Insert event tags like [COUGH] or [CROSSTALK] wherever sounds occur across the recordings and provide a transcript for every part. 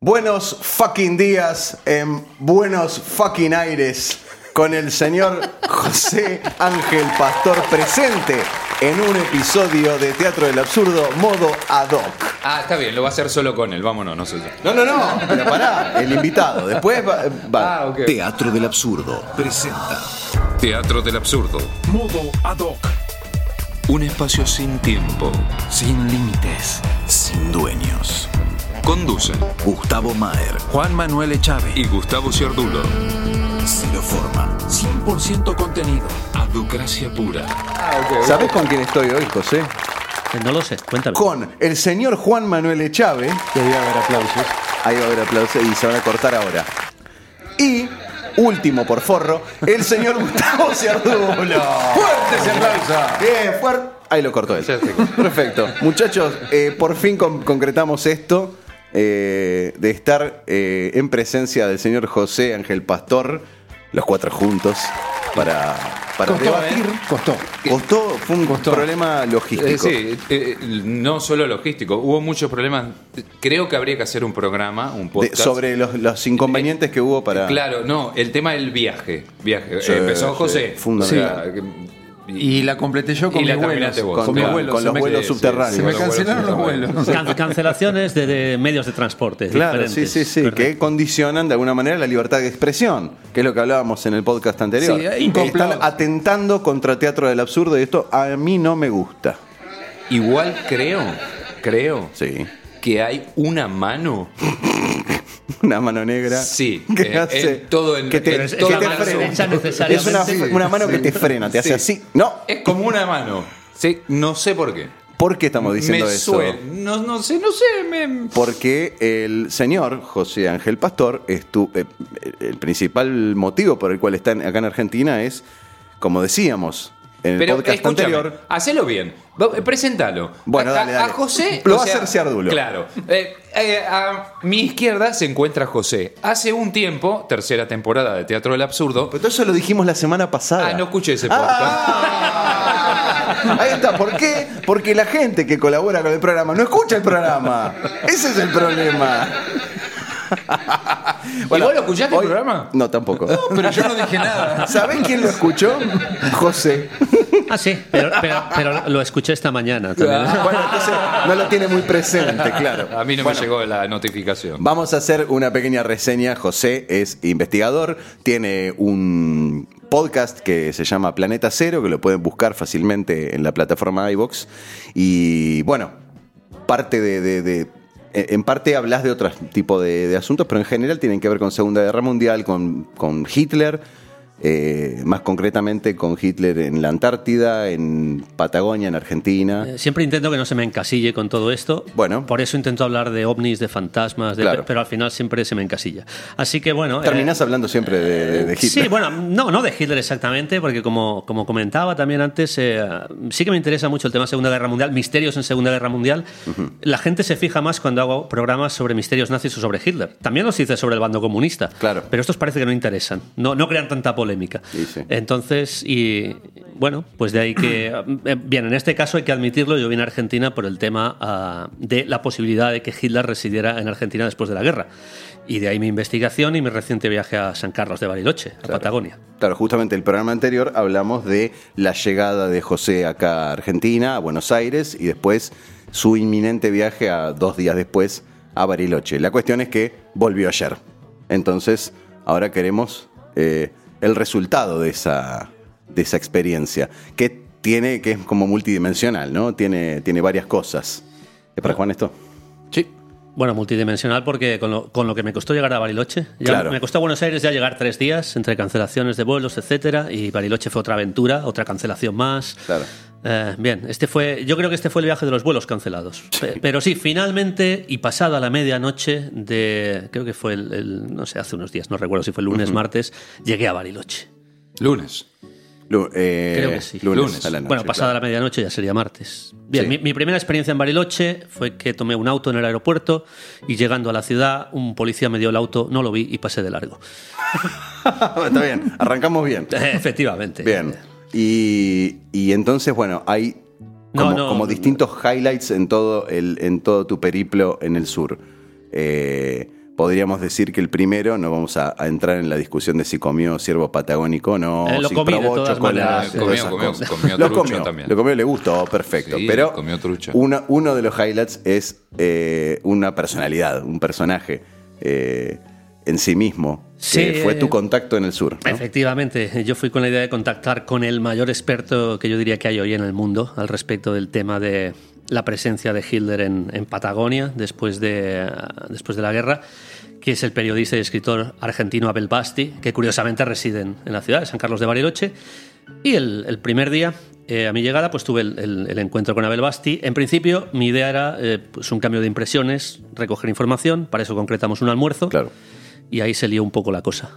Buenos fucking días en Buenos fucking aires con el señor José Ángel Pastor presente en un episodio de Teatro del Absurdo modo ad hoc. Ah, está bien, lo va a hacer solo con él, vámonos, no sé yo. No, no, no, pero pará, el invitado. Después va. va. Ah. Teatro del Absurdo presenta Teatro del absurdo. Modo ad hoc. Un espacio sin tiempo. Sin límites. Sin dueños. Conducen Gustavo Maer. Juan Manuel Echave. y Gustavo Ciardulo. Ciro Forma. 100% contenido. Aducracia pura. ¿Sabés con quién estoy hoy, José? Eh, No lo sé, cuéntame. Con el señor Juan Manuel Echave. Debía haber aplausos. Ahí va a haber aplausos y se van a cortar ahora. Y, último por forro, el señor [LAUGHS] Gustavo Ciardulo. ¡Fuerte ese aplauso! Bien, fuerte. Ahí lo cortó él. Perfecto. Muchachos, eh, por fin con- concretamos esto eh, de estar eh, en presencia del señor José Ángel Pastor, los cuatro juntos, para, para Costó, debatir. ¿eh? Costó. Costó, fue un Costó. problema logístico. Eh, sí, eh, no solo logístico, hubo muchos problemas. Creo que habría que hacer un programa, un De- podcast. sobre los, los inconvenientes que hubo para. Claro, no, el tema del viaje. viaje. Sí, Empezó sí, José. fundamental. Y la completé yo con mis vuelos. vos, con, claro. vuelos. con los vuelos subterráneos. Se me Los vuelos cancelaron los vuelos. Can- cancelaciones de, de medios de transporte. [LAUGHS] Claro, sí, diferentes. sí, sí, Correcto. que condicionan de alguna manera la libertad de expresión, que es lo que hablábamos en el podcast anterior. Sí. Están atentando contra Teatro del Absurdo y esto a mí no me gusta. Igual creo, creo Sí. que hay una mano. [LAUGHS] Una mano negra. Sí, que eh, hace en todo en- que te, en es que te la mano frena. Es una, una mano que te frena, te hace Sí. así. No, Es como una mano. Sí, no sé por qué. ¿por qué estamos diciendo me eso? No, no sé, no sé. Me... Porque el señor José Ángel Pastor, estu- eh, el principal motivo por el cual está acá en Argentina es, como decíamos en el Pero podcast anterior, hacelo bien. Eh, Preséntalo. Bueno, a, dale, dale. a José. Lo va a hacer Ciardulo. Claro. Eh, eh, a mi izquierda se encuentra José. Hace un tiempo, tercera temporada de Teatro del Absurdo. Pero todo eso lo dijimos la semana pasada. Ah, no escuché ese podcast. Ah, ahí está. ¿Por qué? Porque la gente que colabora con el programa no escucha el programa. Ese es el problema. ¿Y vos lo escuchaste el programa? No, tampoco. Pero yo no dije nada. ¿Sabés quién lo escuchó? José. [LAUGHS] Ah, sí, pero, pero, pero lo escuché esta mañana también. [LAUGHS] Bueno, entonces no lo tiene muy presente, claro. A mí no Bueno, me llegó la notificación. Vamos a hacer una pequeña reseña. José es investigador, tiene un podcast que se llama Planeta Cero, que lo pueden buscar fácilmente en la plataforma iVox. Y bueno, parte de, de- de- en parte hablas de otro tipo de, de asuntos, pero en general tienen que ver con Segunda Guerra Mundial, con, con Hitler, eh, más concretamente con Hitler en la Antártida, en Patagonia, en Argentina. Eh, Siempre intento que no se me encasille con todo esto. Bueno. Por eso intento hablar de ovnis, de fantasmas, de- Claro. pero al final siempre se me encasilla. Así que bueno. eh, Terminás hablando siempre de, Hitler. Sí, bueno, no, no de Hitler exactamente, porque como, como comentaba también antes, eh, sí que me interesa mucho el tema Segunda Guerra Mundial, misterios en Segunda Guerra Mundial. La gente se fija más cuando hago programas sobre misterios nazis o sobre Hitler. También los hice sobre el bando comunista. Claro. Pero estos parece que no interesan, no, no crean tanta polémica. Sí, sí. Entonces, y bueno, pues de ahí que. [CLEARS THROAT] eh, Bien, en este caso hay que admitirlo, yo vine a Argentina por el tema ah, de la posibilidad de que Hitler residiera en Argentina después de la guerra. Y de ahí mi investigación y mi reciente viaje a San Carlos de Bariloche, a Patagonia. Claro, justamente el programa anterior hablamos de la llegada de José acá a Argentina, a Buenos Aires, y después su inminente viaje a dos días después a Bariloche. La cuestión es que volvió ayer. Entonces, ahora queremos eh, el resultado de esa, de esa experiencia, que tiene, que es como multidimensional, ¿no? Tiene, tiene varias cosas. ¿Es para Juan esto? Sí. Bueno, multidimensional porque con lo, con lo que me costó llegar a Bariloche, ya Claro. me costó a Buenos Aires ya llegar tres días entre cancelaciones de vuelos, etcétera, y Bariloche fue otra aventura, otra cancelación más. Claro. Eh, bien, este fue, yo creo que este fue el viaje de los vuelos cancelados. Pe- Pero sí, finalmente y pasada la medianoche de, creo que fue el, el- no sé, hace unos días, no recuerdo si fue el lunes, martes, llegué a Bariloche. Lunes. Lu- eh, Creo que sí. Lunes, Lunes. a la noche, bueno, pasada claro. la medianoche ya sería martes. Bien, Sí. mi, mi primera experiencia en Bariloche fue que tomé un auto en el aeropuerto y llegando a la ciudad, un policía me dio el auto, no lo vi y pasé de largo. [LAUGHS] Está bien, arrancamos bien. [LAUGHS] Efectivamente. Bien. Y, y entonces, bueno, hay No, como, no. como distintos highlights en todo, el, en todo tu periplo en el sur. Eh, podríamos decir que el primero, no vamos a, a entrar en la discusión de si comió ciervo patagónico o no, Eh, lo si comí probó todas chocolate, Comió, comió, comió lo comió, también. lo comió, le gustó, perfecto. Sí, pero comió trucha. una- uno de los highlights es eh, una personalidad, un personaje eh, en sí mismo, que Sí, fue eh, tu contacto en el sur. ¿no? Efectivamente, yo fui con la idea de contactar con el mayor experto que yo diría que hay hoy en el mundo al respecto del tema de la presencia de Hitler en, en Patagonia después de, después de la guerra, que es el periodista y escritor argentino Abel Basti, que curiosamente reside en, en la ciudad de San Carlos de Bariloche. Y el, el primer día, eh, a mi llegada, pues tuve el, el- el encuentro con Abel Basti. En principio, mi idea era eh, pues un cambio de impresiones, recoger información, para eso concretamos un almuerzo. Claro. Y ahí se lió un poco la cosa.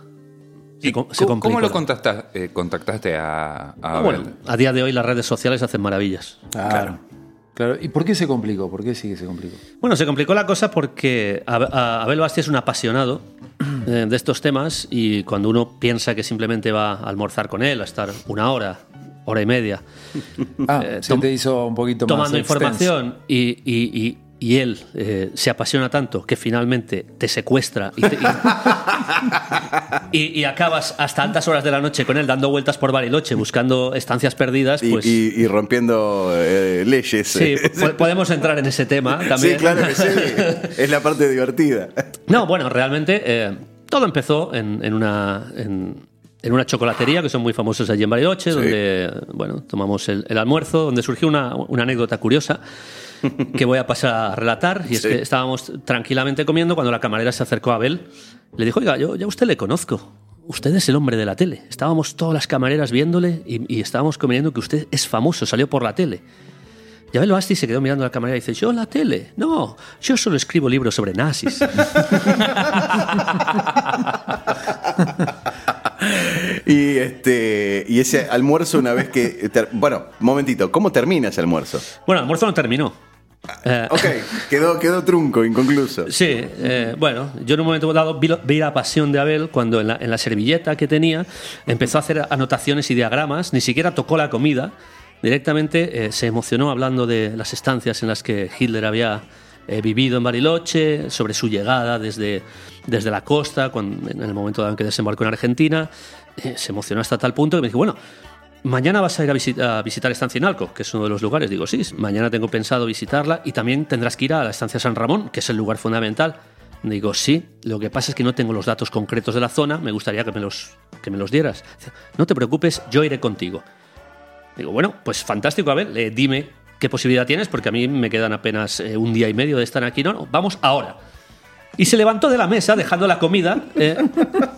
Se ¿Y com- se cómo, lo contactaste, eh, contactaste a, a Ah, Abel? bueno, a día de hoy las redes sociales hacen maravillas. Claro. Claro. ¿Y por qué se complicó? ¿Por qué sí que se complicó? Bueno, se complicó la cosa porque Abel Basti es un apasionado [CLEARS THROAT] eh, de estos temas y cuando uno piensa que simplemente va a almorzar con él, a estar una hora, hora y media, Ah, Eh, se te hizo un poquito tomando más extenso. información y, y- y- y él eh, se apasiona tanto que finalmente te secuestra y, te- y- [LAUGHS] y- y acabas hasta altas horas de la noche con él dando vueltas por Bariloche buscando estancias perdidas, Y, pues... y- rompiendo eh, leyes. Sí, po- podemos entrar en ese tema también. Sí, claro que sí. [LAUGHS] Es la parte divertida. No, bueno, realmente eh, todo empezó en, en una, en, en una chocolatería que son muy famosos allí en Bariloche, donde bueno, tomamos el, el almuerzo, donde surgió una, una anécdota curiosa que voy a pasar a relatar. Y es Sí. que estábamos tranquilamente comiendo cuando la camarera se acercó a Abel. Le dijo, oiga, yo ya a usted le conozco. Usted es el hombre de la tele. Estábamos todas las camareras viéndole y, y estábamos comiendo que usted es famoso, salió por la tele. Y Abel Basti se quedó mirando a la camarera y dice, yo la tele. No, yo solo escribo libros sobre nazis. [LAUGHS] Y este y ese almuerzo una vez que ter- bueno, momentito, ¿cómo termina ese almuerzo? Bueno, el almuerzo no terminó. Eh, Ok, quedó quedó trunco, inconcluso. Sí, eh, bueno, yo en un momento dado vi, lo- vi la pasión de Abel cuando en la, en la servilleta que tenía empezó a hacer anotaciones y diagramas, ni siquiera tocó la comida, directamente eh, se emocionó hablando de las estancias en las que Hitler había eh, vivido en Bariloche, sobre su llegada desde, desde la costa, cuando, en el momento en que desembarcó en Argentina, eh, se emocionó hasta tal punto que me dijo, bueno, Mañana vas a ir a, a visitar Estancia Inalco, que es uno de los lugares. Digo, sí, mañana tengo pensado visitarla y también tendrás que ir a la Estancia San Ramón, que es el lugar fundamental. Digo, sí, lo que pasa es que no tengo los datos concretos de la zona, me gustaría que me los, que me los dieras. No te preocupes, yo iré contigo. Digo, bueno, pues fantástico, a ver, eh, dime qué posibilidad tienes, porque a mí me quedan apenas eh, un día y medio de estar aquí. No, no, vamos ahora. Y se levantó de la mesa dejando la comida eh,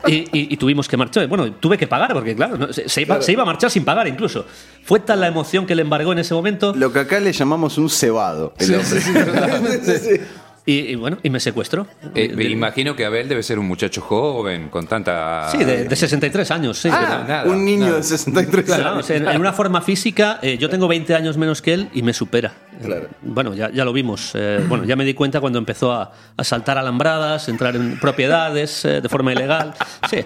y, y- y tuvimos que marchar. Bueno, tuve que pagar porque, claro, no, se, se iba, se iba a marchar sin pagar incluso. Fue tal la emoción que le embargó en ese momento Lo que acá le llamamos un cebado. el hombre. [LAUGHS] y, y bueno, y me secuestró. Eh, me imagino que Abel debe ser un muchacho joven, con tanta... Sí, de, de 63 años, sí. Ah, nada, un niño nada. de 63 Claro, años. en, en una forma física, eh, yo tengo 20 años menos que él y me supera. Claro. Bueno, ya, ya lo vimos. eh, bueno, ya me di cuenta cuando empezó a, a saltar alambradas, entrar en propiedades eh, de forma ilegal. Sí.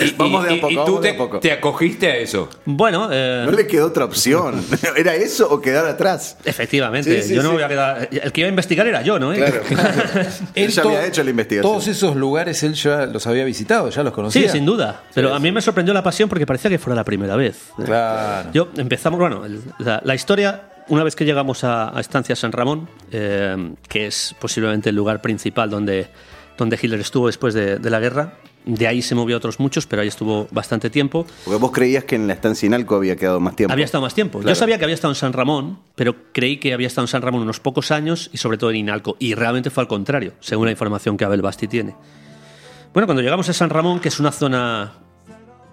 Y, [LAUGHS] Vamos de a y- poco, y vamos tú de a te, poco. te acogiste a eso. bueno, eh, No le quedó otra opción. [LAUGHS] ¿Era eso o quedar atrás? efectivamente. Sí, sí, yo no sí. me voy a quedar. El que iba a investigar era yo, ¿no? Claro. Él [LAUGHS] ya to- había hecho la investigación. Todos esos lugares él ya los había visitado, ya los Sí, conocía. sin duda. Pero a mí me sorprendió la pasión porque parecía que fuera la primera vez. Claro. Yo empezamos, bueno, la, la historia, una vez que llegamos a, a Estancia San Ramón, eh, que es posiblemente el lugar principal donde, donde Hitler estuvo después de, de la guerra, de ahí se movió a otros muchos, pero ahí estuvo bastante tiempo. Porque vos creías que en la estancia Inalco había quedado más tiempo. Había estado más tiempo. Claro. Yo sabía que había estado en San Ramón, pero creí que había estado en San Ramón unos pocos años y sobre todo en Inalco. Y realmente fue al contrario, según la información que Abel Basti tiene. Bueno, cuando llegamos a San Ramón, que es una zona.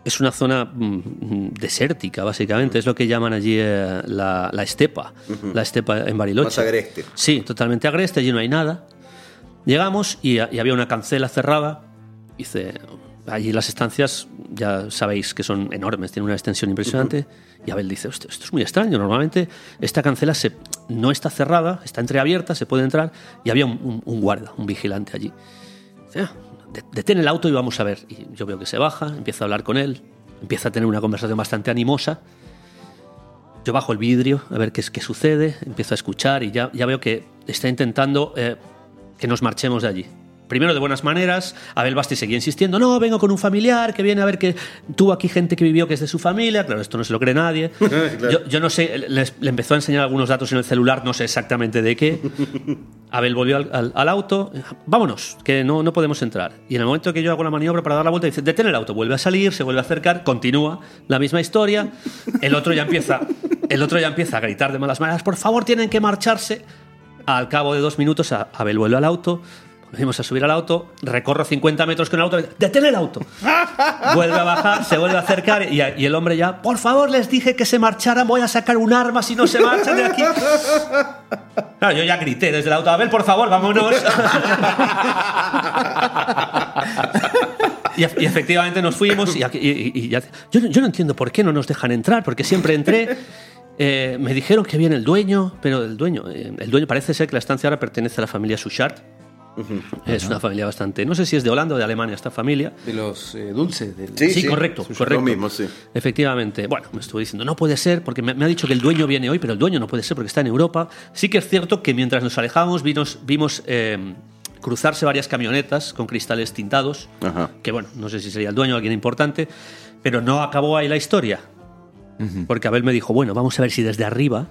Es una zona mm, desértica, básicamente. Es lo que llaman allí eh, la, la estepa. La estepa en Bariloche. Más agreste. Sí, totalmente agreste, allí no hay nada. Llegamos y, y había una cancela cerrada. Dice, allí las estancias, ya sabéis que son enormes, tienen una extensión impresionante. Y Abel dice, esto, es muy extraño, normalmente esta cancela se, no está cerrada, está entreabierta, se puede entrar. Y había un, un- un guarda, un vigilante allí. Dice, "Ah, de- detén el auto y vamos a ver. Y yo veo que se baja, empiezo a hablar con él, empieza a tener una conversación bastante animosa. Yo bajo el vidrio a ver qué, es, qué sucede, empiezo a escuchar y ya, ya veo que está intentando eh, que nos marchemos de allí. Primero de buenas maneras, Abel Basti seguía insistiendo, no, vengo con un familiar que viene a ver que tuvo aquí gente que vivió que es de su familia, claro, esto no se lo cree nadie. [LAUGHS] yo, yo no sé, le empezó a enseñar algunos datos en el celular, no sé exactamente de qué. [LAUGHS] Abel volvió al, al- al auto, vámonos, que no, no podemos entrar. Y en el momento que yo hago la maniobra para dar la vuelta, dice, detén el auto, vuelve a salir, se vuelve a acercar, continúa la misma historia. El otro ya empieza, el otro ya empieza a gritar de malas maneras, por favor, tienen que marcharse. Al cabo de dos minutos, Abel vuelve al auto, volvemos a subir al auto, recorro 50 metros con el auto, detén el auto. [LAUGHS] Vuelve a bajar, se vuelve a acercar y, y el hombre ya, por favor, les dije que se marcharan, voy a sacar un arma si no se marchan de aquí. Claro, yo ya grité desde el auto, Abel, por favor, vámonos. [LAUGHS] Y, y efectivamente nos fuimos y, y- ya- yo, no- yo no entiendo por qué no nos dejan entrar, porque siempre entré. eh, me dijeron que viene el dueño, pero el dueño, eh, el dueño parece ser que la estancia ahora pertenece a la familia Suchard. Es una familia bastante, no sé si es de Holanda o de Alemania esta familia. De los eh, dulces. del- Sí, correcto, Sí, correcto. Lo mismo, sí. Efectivamente. Bueno, me estuvo diciendo, no puede ser, porque me, me ha dicho que el dueño viene hoy, pero el dueño no puede ser porque está en Europa. Sí que es cierto que mientras nos alejábamos vimos, vimos eh, cruzarse varias camionetas con cristales tintados, Ajá. que bueno, no sé si sería el dueño o alguien importante, pero no acabó ahí la historia. Porque Abel me dijo, bueno, vamos a ver si desde arriba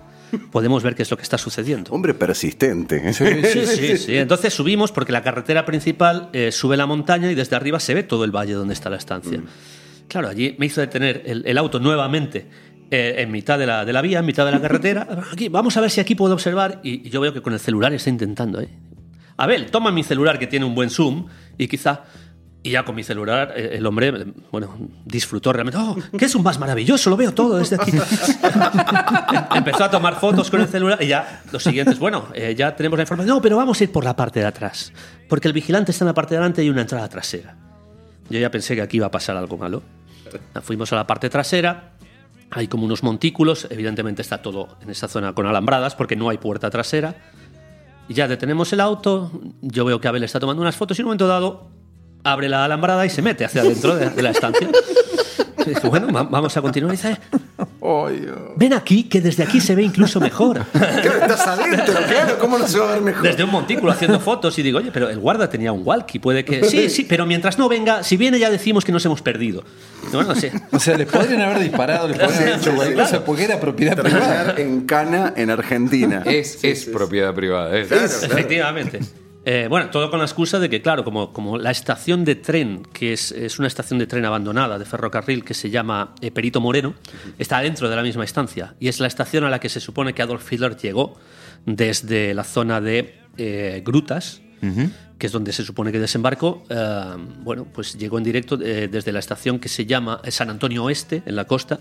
podemos ver qué es lo que está sucediendo. Hombre persistente. Sí, sí, [LAUGHS] sí. Entonces subimos porque la carretera principal eh, sube la montaña y desde arriba se ve todo el valle donde está la estancia. Claro, allí me hizo detener el, el auto nuevamente eh, en mitad de la, de la vía, en mitad de la carretera. [LAUGHS] Aquí, vamos a ver si aquí puedo observar. Y, y yo veo que con el celular está intentando. ¿eh? Abel, toma mi celular que tiene un buen zoom y quizá... Y ya con mi celular, eh, el hombre, bueno, disfrutó realmente. ¡Oh, qué es un más maravilloso! Lo veo todo desde aquí. [LAUGHS] Empezó a tomar fotos con el celular y ya los siguientes, bueno, eh, ya tenemos la información. No, pero vamos a ir por la parte de atrás. Porque el vigilante está en la parte de adelante y una entrada trasera. Yo ya pensé que aquí iba a pasar algo malo. Fuimos a la parte trasera. Hay como unos montículos. Evidentemente está todo en esa zona con alambradas porque no hay puerta trasera. Y ya detenemos el auto. Yo veo que Abel está tomando unas fotos y en un momento dado abre la alambrada y se mete hacia adentro de, de la estancia. [LAUGHS] Y dice, bueno, va- vamos a continuar. Y dice, ven aquí, que desde aquí se ve incluso mejor. [LAUGHS] Claro, estás adentro, claro. ¿Cómo no se va a ver mejor? Desde un montículo haciendo fotos y digo, oye, pero el guarda tenía un walkie, puede que... Sí, sí, pero mientras no venga, si viene ya decimos que nos hemos perdido. Bueno, sí. O sea, les podrían haber disparado, les podrían haber hecho cualquier cosa porque era propiedad privada. Terminar en Cana, en Argentina. Es, es propiedad privada. es- Efectivamente. Eh, bueno, todo con la excusa de que, claro, como, como la estación de tren, que es, es una estación de tren abandonada de ferrocarril que se llama eh, Perito Moreno, está dentro de la misma estancia. Y es la estación a la que se supone que Adolf Hitler llegó desde la zona de eh, Grutas, que es donde se supone que desembarcó. Bueno, pues llegó en directo desde la estación que se llama San Antonio Oeste, en la costa,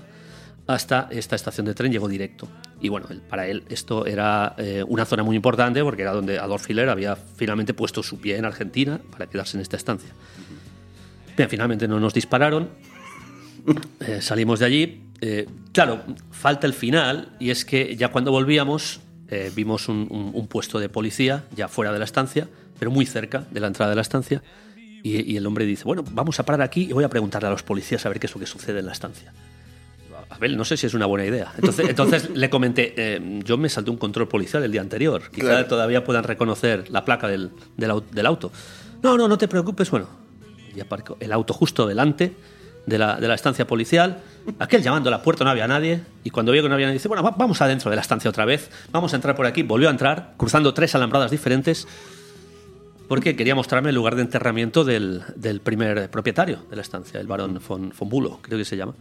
hasta esta estación de tren llegó directo. Y bueno, para él esto era eh, una zona muy importante porque era donde Adolf Hitler había finalmente puesto su pie en Argentina para quedarse en esta estancia. Bien, finalmente no nos dispararon. Eh, salimos de allí. Eh, claro, falta el final y es que ya cuando volvíamos vimos un puesto de policía ya fuera de la estancia, pero muy cerca de la entrada de la estancia. Y, y el hombre dice, bueno, vamos a parar aquí y voy a preguntarle a los policías a ver qué es lo que sucede en la estancia. Abel, no sé si es una buena idea. Entonces, [LAUGHS] entonces le comenté, eh, yo me salté un control policial el día anterior. Quizá Claro. todavía puedan reconocer la placa del, del, del auto. No, no, no te preocupes. Bueno, y aparcó el auto justo delante de la, de la estancia policial. Aquel llamando a la puerta, no había nadie. Y cuando vio que no había nadie, dice, bueno, va- vamos adentro de la estancia otra vez. Vamos a entrar por aquí. Volvió a entrar, cruzando tres alambradas diferentes. Porque quería mostrarme el lugar de enterramiento del, del primer propietario de la estancia, el barón von, von Bulow, creo que se llama.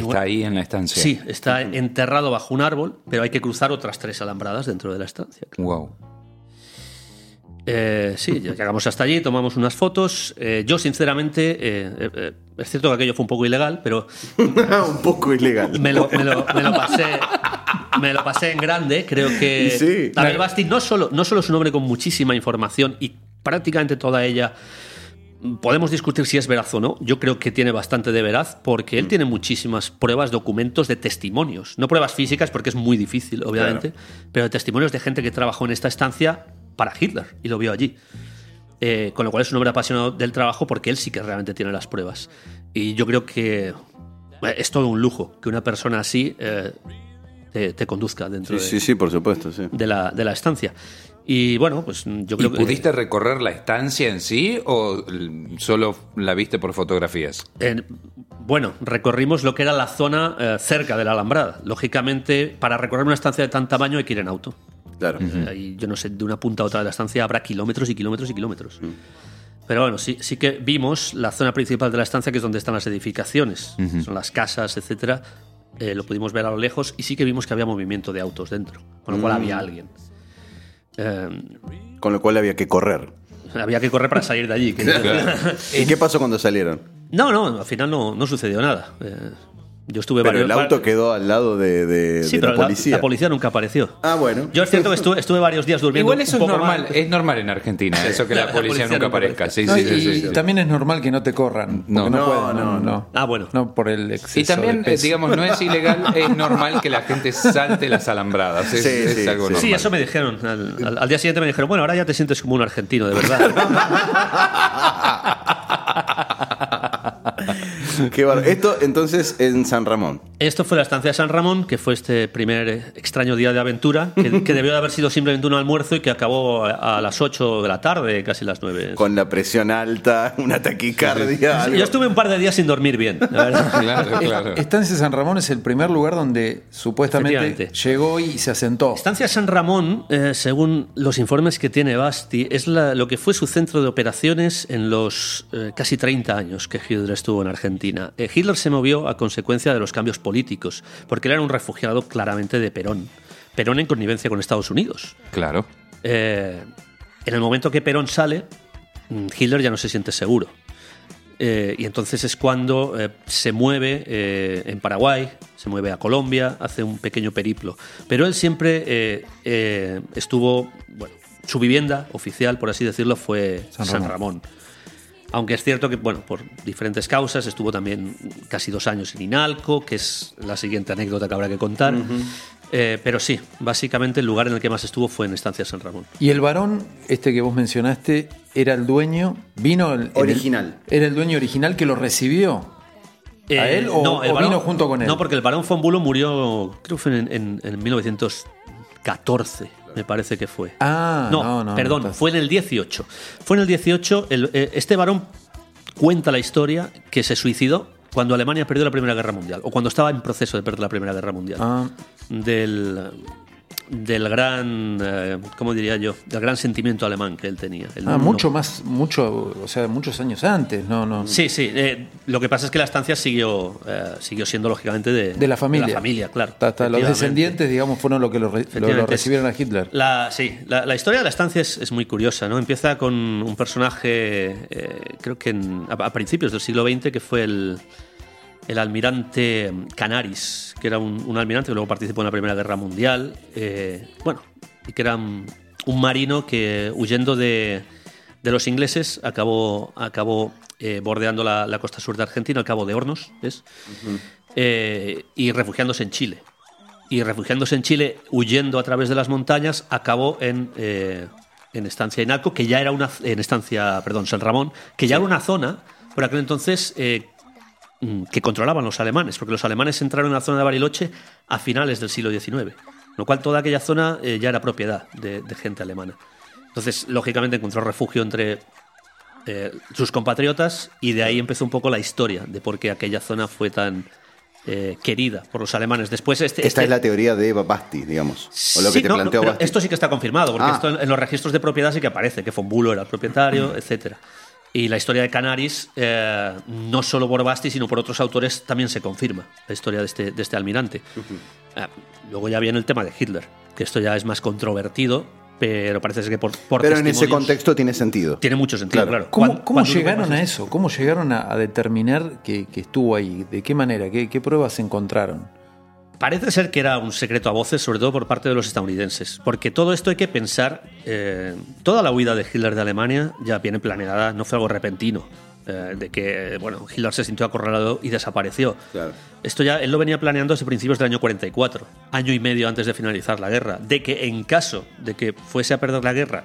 Que está ahí en la estancia. Sí, está enterrado bajo un árbol, pero hay que cruzar otras tres alambradas dentro de la estancia. Wow. Eh, sí, llegamos hasta allí, tomamos unas fotos. Eh, yo, sinceramente, eh, es cierto que aquello fue un poco ilegal, pero [LAUGHS] un poco ilegal. me lo, me lo- me lo pasé. Me lo pasé en grande, creo que sí. Abel Basti no solo, no solo es un hombre con muchísima información y prácticamente toda ella podemos discutir si es veraz o no. Yo creo que tiene bastante de veraz porque Mm. él tiene muchísimas pruebas, documentos de testimonios. No pruebas físicas porque es muy difícil, obviamente, pero testimonios de gente que trabajó en esta estancia para Hitler y lo vio allí. Eh, con lo cual es un hombre apasionado del trabajo porque él sí que realmente tiene las pruebas. Y yo creo que eh, es todo un lujo que una persona así eh, te, te conduzca dentro Sí, de, sí, sí, por supuesto, sí. de la, de la estancia. Y bueno, pues yo ¿Y creo que... pudiste recorrer la estancia en sí o solo la viste por fotografías? Eh, bueno, recorrimos lo que era la zona eh, cerca de la Alambrada. Lógicamente, para recorrer una estancia de tan tamaño hay que ir en auto. Claro. Eh, ahí, yo no sé, de una punta a otra de la estancia habrá kilómetros y kilómetros y kilómetros. Pero bueno, sí, sí que vimos la zona principal de la estancia, que es donde están las edificaciones, son las casas, etcétera. Eh, lo pudimos ver a lo lejos y sí que vimos que había movimiento de autos dentro, con lo cual había alguien. Eh, Con lo cual había que correr. había que correr para [LAUGHS] salir de allí. ¿Y qué pasó cuando salieron? No, no, al final no, no sucedió nada. Eh, yo estuve Pero varios- el auto quedó al lado de, de- Sí, de pero la la, policía. la policía nunca apareció. Ah, bueno. Yo es cierto que estuve, estuve varios días durmiendo. Igual eso un es poco normal, mal. es normal en Argentina, eso que la La policía policía nunca aparezca. Sí, No, sí, y sí, sí, sí. también es normal que no te corran. No, no, no, pueden, no, no, no. Ah, bueno. No por el exceso Y también, de eh, peso. digamos, no es ilegal, es normal que la gente salte las alambradas. Es, Sí, es sí, algo sí. normal. Sí, eso me dijeron. Al, al- al día siguiente me dijeron, bueno, ahora ya te sientes como un argentino, de verdad. [LAUGHS] Qué bar- Esto entonces en San Ramón. Esto fue la estancia de San Ramón, que fue este primer eh, extraño día de aventura, que, que debió de haber sido simplemente un almuerzo y que acabó a, a las 8 de la tarde, casi las 9. Con la presión alta, una taquicardia. algo. Yo estuve un par de días sin dormir bien, la verdad. [LAUGHS] Claro, claro. Estancia San Ramón es el primer lugar donde supuestamente llegó y se asentó. Estancia San Ramón, eh, según los informes que tiene Basti, es la- lo que fue su centro de operaciones en los eh, casi 30 años que Hitler estuvo en Argentina. Eh, Hitler se movió a consecuencia de los cambios políticos, porque él era un refugiado claramente de Perón. Perón en connivencia con Estados Unidos. Claro. Eh, en el momento que Perón sale, mm, Hitler ya no se siente seguro. Eh, y entonces es cuando eh, se mueve eh, en Paraguay, se mueve a Colombia, hace un pequeño periplo. Pero él siempre eh, eh, estuvo, bueno, su vivienda oficial, por así decirlo, fue San San Ramón. Aunque es cierto que, bueno, por diferentes causas, estuvo también casi dos años en Inalco, que es la siguiente anécdota que habrá que contar. Eh, pero sí, básicamente el lugar en el que más estuvo fue en Estancia San Ramón. Y el varón, este que vos mencionaste, era el dueño, vino el, Original. era el dueño original que lo recibió. ¿A él o- el o vino junto con él? No, porque el barón von Bulow murió, creo que fue en, en- en 1914, me parece que fue. Ah, no, no, no, perdón, fue en el 18. Fue en el 18, el- eh, este varón cuenta la historia que se suicidó cuando Alemania perdió la Primera Guerra Mundial, o cuando estaba en proceso de perder la Primera Guerra Mundial. Ah, Del, del gran, eh, ¿cómo diría yo? Del gran sentimiento alemán que él tenía. El ah, no- mucho más, mucho, o sea, muchos años antes, no, no. Sí, sí. eh, lo que pasa es que la estancia siguió, eh, siguió siendo lógicamente de, De la familia. De la familia, claro. Hasta, hasta los descendientes, digamos, fueron los que lo, re- lo- lo Efectivamente. recibieron a Hitler. La, sí, la, la historia de la estancia es, es muy curiosa, ¿no? Empieza con un personaje, creo que en- a, a principios del siglo XX, que fue el, el almirante Canaris, que era un, un almirante que luego participó en la Primera Guerra Mundial. eh, bueno, y que era un, un marino que huyendo de, de los ingleses acabó, acabó eh, bordeando la, la costa sur de Argentina, al cabo de Hornos, ¿ves? Eh, y refugiándose en Chile y refugiándose en Chile, huyendo a través de las montañas, acabó en, en Estancia Inalco, que ya era una en Estancia, perdón, San Ramón, que ya era una zona por aquel entonces eh, que controlaban los alemanes, porque los alemanes entraron en la zona de Bariloche a finales del siglo XIX, lo cual toda aquella zona eh, ya era propiedad de, de gente alemana. Entonces, lógicamente encontró refugio entre eh, sus compatriotas y de ahí empezó un poco la historia de por qué aquella zona fue tan eh, querida por los alemanes. Después este, Esta este- es la teoría de Basti, digamos. O lo que Sí, te no, no, planteó pero Basti. esto sí que está confirmado, porque Ah. esto en, en los registros de propiedad sí que aparece que Fonbulo era el propietario, etcétera. Y la historia de Canaris, eh, no solo por Basti, sino por otros autores, también se confirma la historia de este, de este almirante. Eh, luego ya viene el tema de Hitler, que esto ya es más controvertido, pero parece ser que por, por Pero en ese contexto tiene sentido. tiene mucho sentido, Claro. claro. ¿Cómo, llegaron a eso? ¿Cómo llegaron a, a determinar que, que estuvo ahí? ¿De qué manera? ¿Qué, qué pruebas encontraron? Parece ser que era un secreto a voces, sobre todo por parte de los estadounidenses, porque todo esto hay que pensar, eh, toda la huida de Hitler de Alemania ya viene planeada, no fue algo repentino, eh, de que bueno, Hitler se sintió acorralado y desapareció. Claro. Esto ya él lo venía planeando desde principios del año 44, año y medio antes de finalizar la guerra, de que en caso de que fuese a perder la guerra,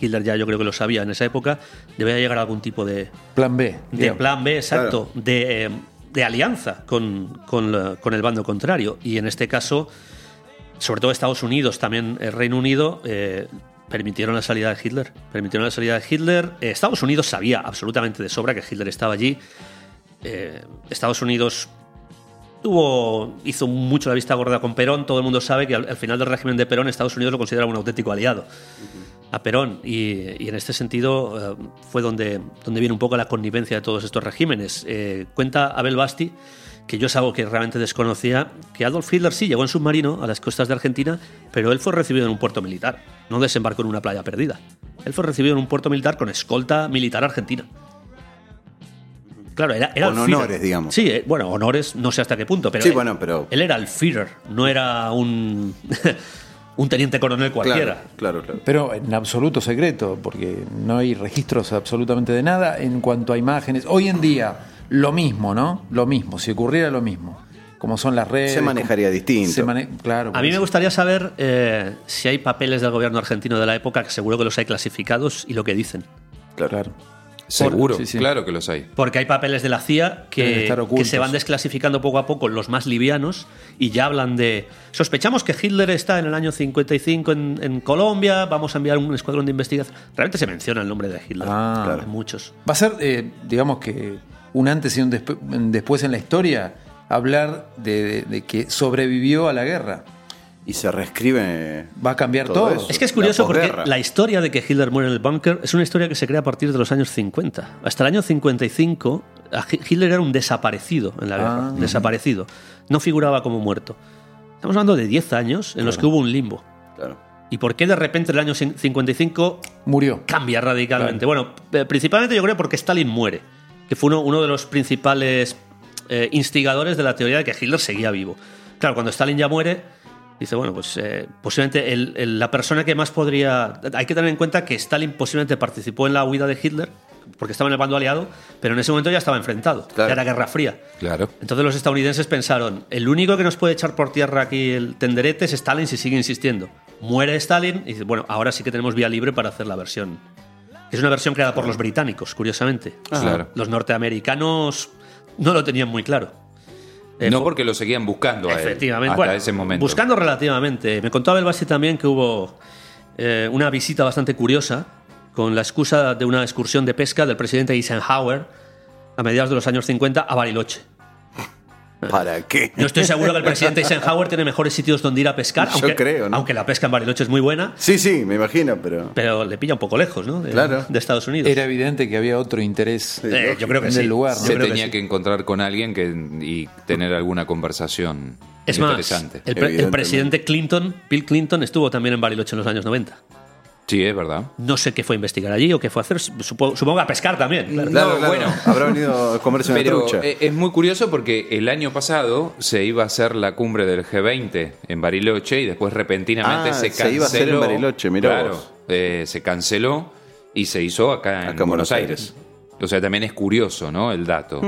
Hitler ya yo creo que lo sabía en esa época, debía llegar a algún tipo de, Plan B. de digamos. plan B, exacto, de, eh, de alianza con, con el bando contrario. Y en este caso, sobre todo Estados Unidos, también el Reino Unido, eh, permitieron la salida de Hitler. Permitieron la salida de Hitler. Eh, Estados Unidos sabía absolutamente de sobra que Hitler estaba allí. Eh, Estados Unidos tuvo, hizo mucho la vista gorda con Perón. Todo el mundo sabe que al, al final del régimen de Perón, Estados Unidos lo considera un auténtico aliado a Perón. Y, y en este sentido eh, fue donde, donde viene un poco la connivencia de todos estos regímenes. Eh, cuenta Abel Basti que yo es algo que realmente desconocía, que Adolf Hitler sí llegó en submarino a las costas de Argentina, pero él fue recibido en un puerto militar, no desembarcó en una playa perdida. Él fue recibido en un puerto militar con escolta militar argentina. Claro, era, era Con el Führer. honores, digamos. Sí, eh, bueno, honores no sé hasta qué punto, pero, Sí, él, bueno, pero- él era el Führer, no era un, un teniente coronel cualquiera. Claro, claro, claro. Pero en absoluto secreto, porque no hay registros absolutamente de nada en cuanto a imágenes. Hoy en día, lo mismo, ¿no? Lo mismo, si ocurriera lo mismo. Como son las redes. Se manejaría como- distinto. se mane- claro. A mí me pues. gustaría saber eh, si hay papeles del gobierno argentino de la época, que seguro que los hay clasificados, y lo que dicen. claro. Claro. Seguro, sí, sí. claro que los hay. Porque hay papeles de la CIA que, se van desclasificando poco a poco, los más livianos, y ya hablan de... Sospechamos que Hitler está en el año 55 en, en Colombia, vamos a enviar un escuadrón de investigación. Realmente se menciona el nombre de Hitler. Ah. Claro. Muchos. Va a ser, eh, digamos que, un antes y un despu- un después en la historia hablar de, de- de que sobrevivió a la guerra. Y se reescribe. Va a cambiar Todo todo. eso. Es que es La curioso porque posguerra. la historia de que Hitler muere en el búnker es una historia que se crea a partir de los años 50. Hasta el año 55, a Hi- Hitler era un desaparecido en la guerra. Ah. desaparecido. No figuraba como muerto. Estamos hablando de 10 años en los que hubo un limbo. Claro. ¿Y por qué de repente el año 55 Murió. cambia radicalmente? Bueno, eh, principalmente yo creo porque Stalin muere, que fue uno, uno de los principales eh, instigadores de la teoría de que Hitler seguía vivo. Claro, cuando Stalin ya muere, dice, bueno, pues eh, posiblemente el- el- la persona que más podría... Hay que tener en cuenta que Stalin posiblemente participó en la huida de Hitler, porque estaba en el bando aliado, pero en ese momento ya estaba enfrentado, Claro. ya era Guerra Fría. Claro. Entonces los estadounidenses pensaron, el único que nos puede echar por tierra aquí el tenderete es Stalin si sigue insistiendo. Muere Stalin y dice, bueno, ahora sí que tenemos vía libre para hacer la versión. Es una versión creada por los británicos, curiosamente. Claro. Los norteamericanos no lo tenían muy claro. Eh, no porque lo seguían buscando a él Efectivamente. hasta Bueno, ese momento. Buscando relativamente. Me contaba el Basti también que hubo eh, una visita bastante curiosa con la excusa de una excursión de pesca del presidente Eisenhower a mediados de los años 50 a Bariloche. ¿Para qué? Yo estoy seguro que el presidente Eisenhower tiene mejores sitios donde ir a pescar, Yo aunque, creo, ¿no? aunque la pesca en Bariloche es muy buena, Sí, sí, me imagino, pero. pero le pilla un poco lejos, ¿no? De, Claro. de Estados Unidos. Era evidente que había otro interés. Eh, yo creo que en sí. el lugar, ¿no? Yo Se creo que tenía sí. que, encontrar con alguien que, y tener alguna conversación Es más, interesante. el, pre- el Evidentemente. presidente Clinton, Bill Clinton, estuvo también en Bariloche en los años 90. Sí, es verdad. No sé qué fue a investigar allí o qué fue a hacer, supongo, supongo a pescar también. claro. Claro, No, claro. bueno. Habrá venido a comerse una Pero trucha. es muy curioso porque el año pasado se iba a hacer la cumbre del G20 en Bariloche y después repentinamente Ah, se se canceló. iba a hacer en Bariloche, mirá claro, vos. eh, se canceló y se hizo acá en Acá en Buenos Buenos Aires. O sea, también es curioso, ¿no? El dato.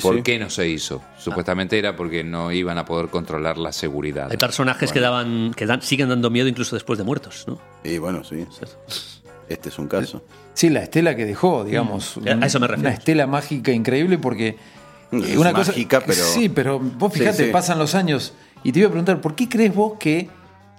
Sí, ¿Por sí. qué no se hizo? Supuestamente era porque no iban a poder controlar la seguridad. Hay personajes que daban, que dan, siguen dando miedo incluso después de muertos, ¿no? Y bueno, sí. Este es un caso. Sí, la estela que dejó, digamos. Mm. A eso me refiero. Una estela mágica increíble porque. Es eh, una cosa, mágica, pero- Sí, pero vos Sí, sí. pasan los años. Y te iba a preguntar, ¿por qué crees vos que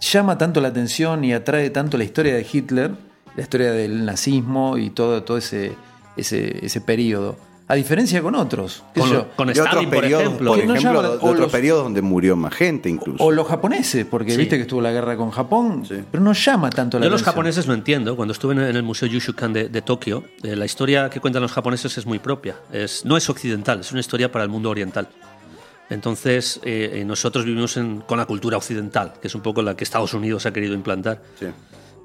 llama tanto la atención y atrae tanto la historia de Hitler, la historia del nazismo y todo, todo ese, ese, ese periodo? A diferencia con otros. Con, yo, con otros Stalin, por periodos, ejemplo. por no ejemplo, llaman- de o otros los- periodos donde murió más gente incluso. o los japoneses, porque Sí. viste que estuvo la guerra con Japón, Sí. pero no llama tanto la Yo los japoneses lo entiendo. Cuando estuve en el Museo Yushukan de, de Tokio, eh, la historia que cuentan los japoneses es muy propia. Es, no es occidental, es una historia para el mundo oriental. Entonces, eh, eh, nosotros vivimos en- con la cultura occidental, que es un poco la que Estados Unidos ha querido implantar. Sí.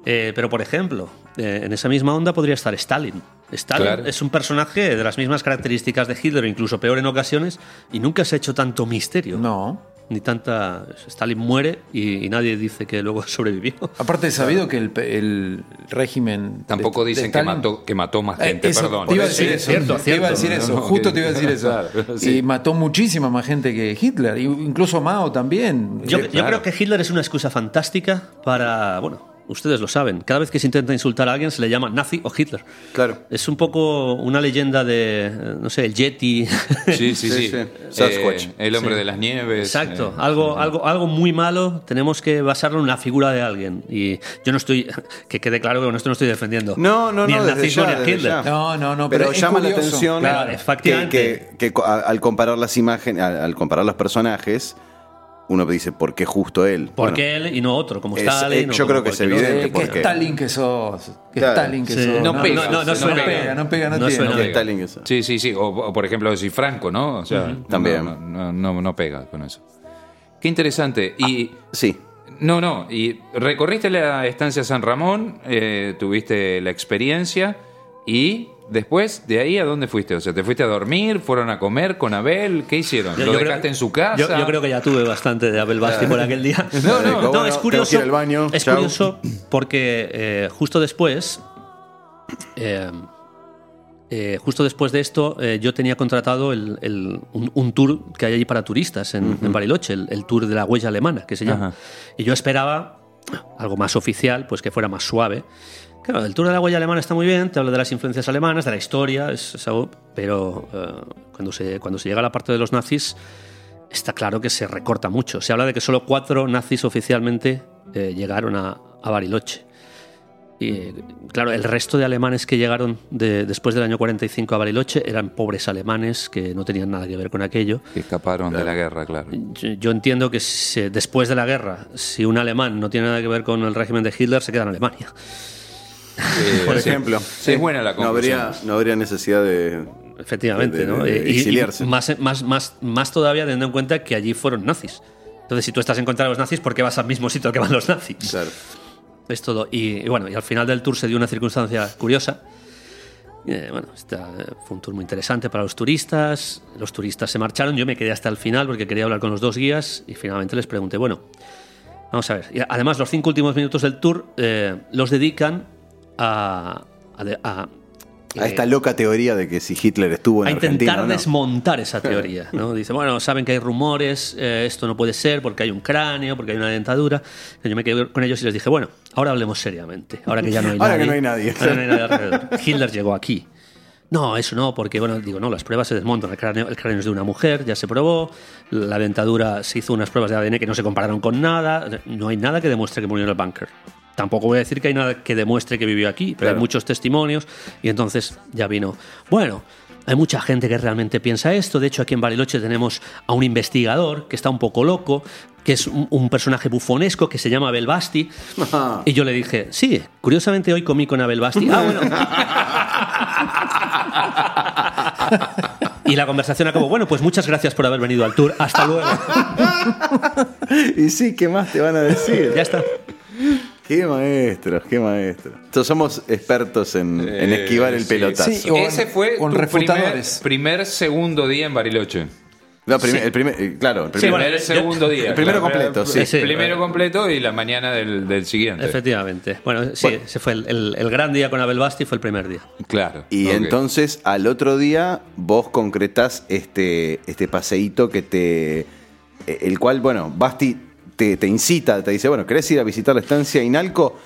Eh, pero, por ejemplo, eh, en esa misma onda podría estar Stalin. Stalin Claro. es un personaje de las mismas características de Hitler, incluso peor en ocasiones, y nunca se ha hecho tanto misterio. No. Ni tanta. Stalin muere y, y nadie dice que luego [LAUGHS] sobrevivió. Aparte es sabido que el, régimen... Tampoco de- de dicen que mató, que mató más Eh, gente, eso, perdón. Te iba a decir es eso. cierto, te iba a decir eso. No, justo que- te iba a decir [LAUGHS] eso. Claro, sí. Y mató muchísima más gente que Hitler. Incluso Mao también. Yo, Eh, yo creo que Hitler es una excusa fantástica para, bueno, ustedes lo saben. Cada vez que se intenta insultar a alguien se le llama nazi o Hitler. Claro. Es un poco una leyenda de, eh, no sé, el Yeti. Sí, sí, [LAUGHS] Sí, sí. sí. Eh, Sasquatch. el hombre de las nieves. Exacto, eh, algo, algo, algo muy malo, tenemos que basarlo en una figura de alguien. Y yo no estoy, [LAUGHS] que quede claro que con esto no estoy defendiendo. No, no, ni no, el nazismo ya, ni desde Hitler. ya. No, no, no, Pero, pero, llama la curioso. atención Claro, que- que, que al comparar las imágenes, al, al comparar los personajes, uno dice, ¿por qué justo él? ¿Por Bueno, qué él y no otro? Como es- Stalin. eh, yo como creo que es evidente. Eh, porque- Stalin que sos. Que Claro. Stalin que Sí. sos. No pega, no, no, no no suena pega. pega, no pega, no, No tiene. suena que. Stalin es- Sí, sí, sí. O, o, por ejemplo, decir Franco, ¿no? O sea, [LAUGHS] También. No, no, no, no pega con eso. Qué interesante. Y. Sí. No, no. Y recorriste la estancia San Ramón, eh, tuviste la experiencia y después de ahí a dónde fuiste? O sea, ¿te fuiste a dormir? ¿Fueron a comer con Abel? ¿Qué hicieron? Yo- ¿Lo yo creo- dejaste en su casa? Yo, yo creo que ya tuve bastante de Abel Basti por aquel día. [LAUGHS] No, no, bueno, es curioso. que ir al baño, es chao. curioso porque eh, justo después, eh, eh, justo después de esto, eh, yo tenía contratado el- el- un, un tour que hay allí para turistas en, en Bariloche, el, el tour de la huella alemana, que se llama. Ajá. Y yo esperaba algo más oficial, pues que fuera más suave. Claro, el tour de la huella alemana está muy bien, te habla de las influencias alemanas, de la historia, es, es algo, pero eh, cuando, se, cuando se llega a la parte de los nazis, está claro que se recorta mucho. Se habla de que solo cuatro nazis oficialmente eh, llegaron a, a Bariloche. Y eh, claro, el resto de alemanes que llegaron de- después del año 45 a Bariloche eran pobres alemanes que no tenían nada que ver con aquello. Que escaparon de la guerra, claro. Yo, yo entiendo que si- después de la guerra, si un alemán no tiene nada que ver con el régimen de Hitler, se queda en Alemania. Eh, Por sí. ejemplo. Sí, es buena la No habría, no habría necesidad de. Efectivamente, De- ¿no? de Eh, y- y exiliarse. más, más, más, más todavía teniendo en cuenta que allí fueron nazis. Entonces, si tú estás en contra de los nazis, ¿por qué vas al mismo sitio que van los nazis? Claro. Es todo. Y, y bueno, y al final del tour se dio una circunstancia curiosa. Eh, bueno, esta, fue un tour muy interesante para los turistas. Los turistas se marcharon. Yo me quedé hasta el final porque quería hablar con los dos guías y finalmente les pregunté, bueno, vamos a ver. Y además, los cinco últimos minutos del tour eh, los dedican a. a, a- A esta loca teoría de que si Hitler estuvo en a intentar no. desmontar esa [LAUGHS] teoría. ¿no? Dice, bueno, saben que hay rumores, eh, esto no puede ser porque hay un cráneo, porque hay una dentadura. Yo me quedé con ellos y les dije, bueno, ahora hablemos seriamente. Ahora que ya no hay [LAUGHS] Ahora nadie. que no hay nadie. Ahora no hay nadie alrededor. Hitler llegó aquí. No, eso no, porque bueno, digo, no, las pruebas se desmontan. El cráneo, el cráneo es de una mujer, ya se probó. La dentadura se hizo unas pruebas de ADN que no se compararon con nada. No hay nada que demuestre que murió en el búnker. Tampoco voy a decir que hay nada que demuestre que vivió aquí, pero Claro. hay muchos testimonios. Y entonces ya vino. Bueno, hay mucha gente que realmente piensa esto. De hecho, aquí en Bariloche tenemos a un investigador que está un poco loco, que es un, un personaje bufonesco que se llama Abel Basti. [LAUGHS] Y yo le dije, sí, curiosamente hoy comí con Abel Basti. Ah, bueno. Y la conversación acabó, bueno, pues muchas gracias por haber venido al tour. Hasta luego. [LAUGHS] Y sí, ¿qué más te van a decir? Ya está. Qué maestros, qué maestros. Entonces somos expertos en, en Eh, esquivar el sí. pelotazo. Sí, Ese fue con tu refutadores. primer, primer segundo día en Bariloche. No, el primer, eh, claro, el primer, bueno, yo- segundo día. el primero claro. completo, sí. Sí. Primero completo y la mañana del, del siguiente. Efectivamente. Bueno, sí, ese fue el, el- el gran día con Abel Basti, fue el primer día. Claro. Y entonces al otro día vos concretás este, este paseíto que te. eh, El cual, bueno, Basti te, te incita, te dice, bueno, ¿querés ir a visitar la estancia Inalco?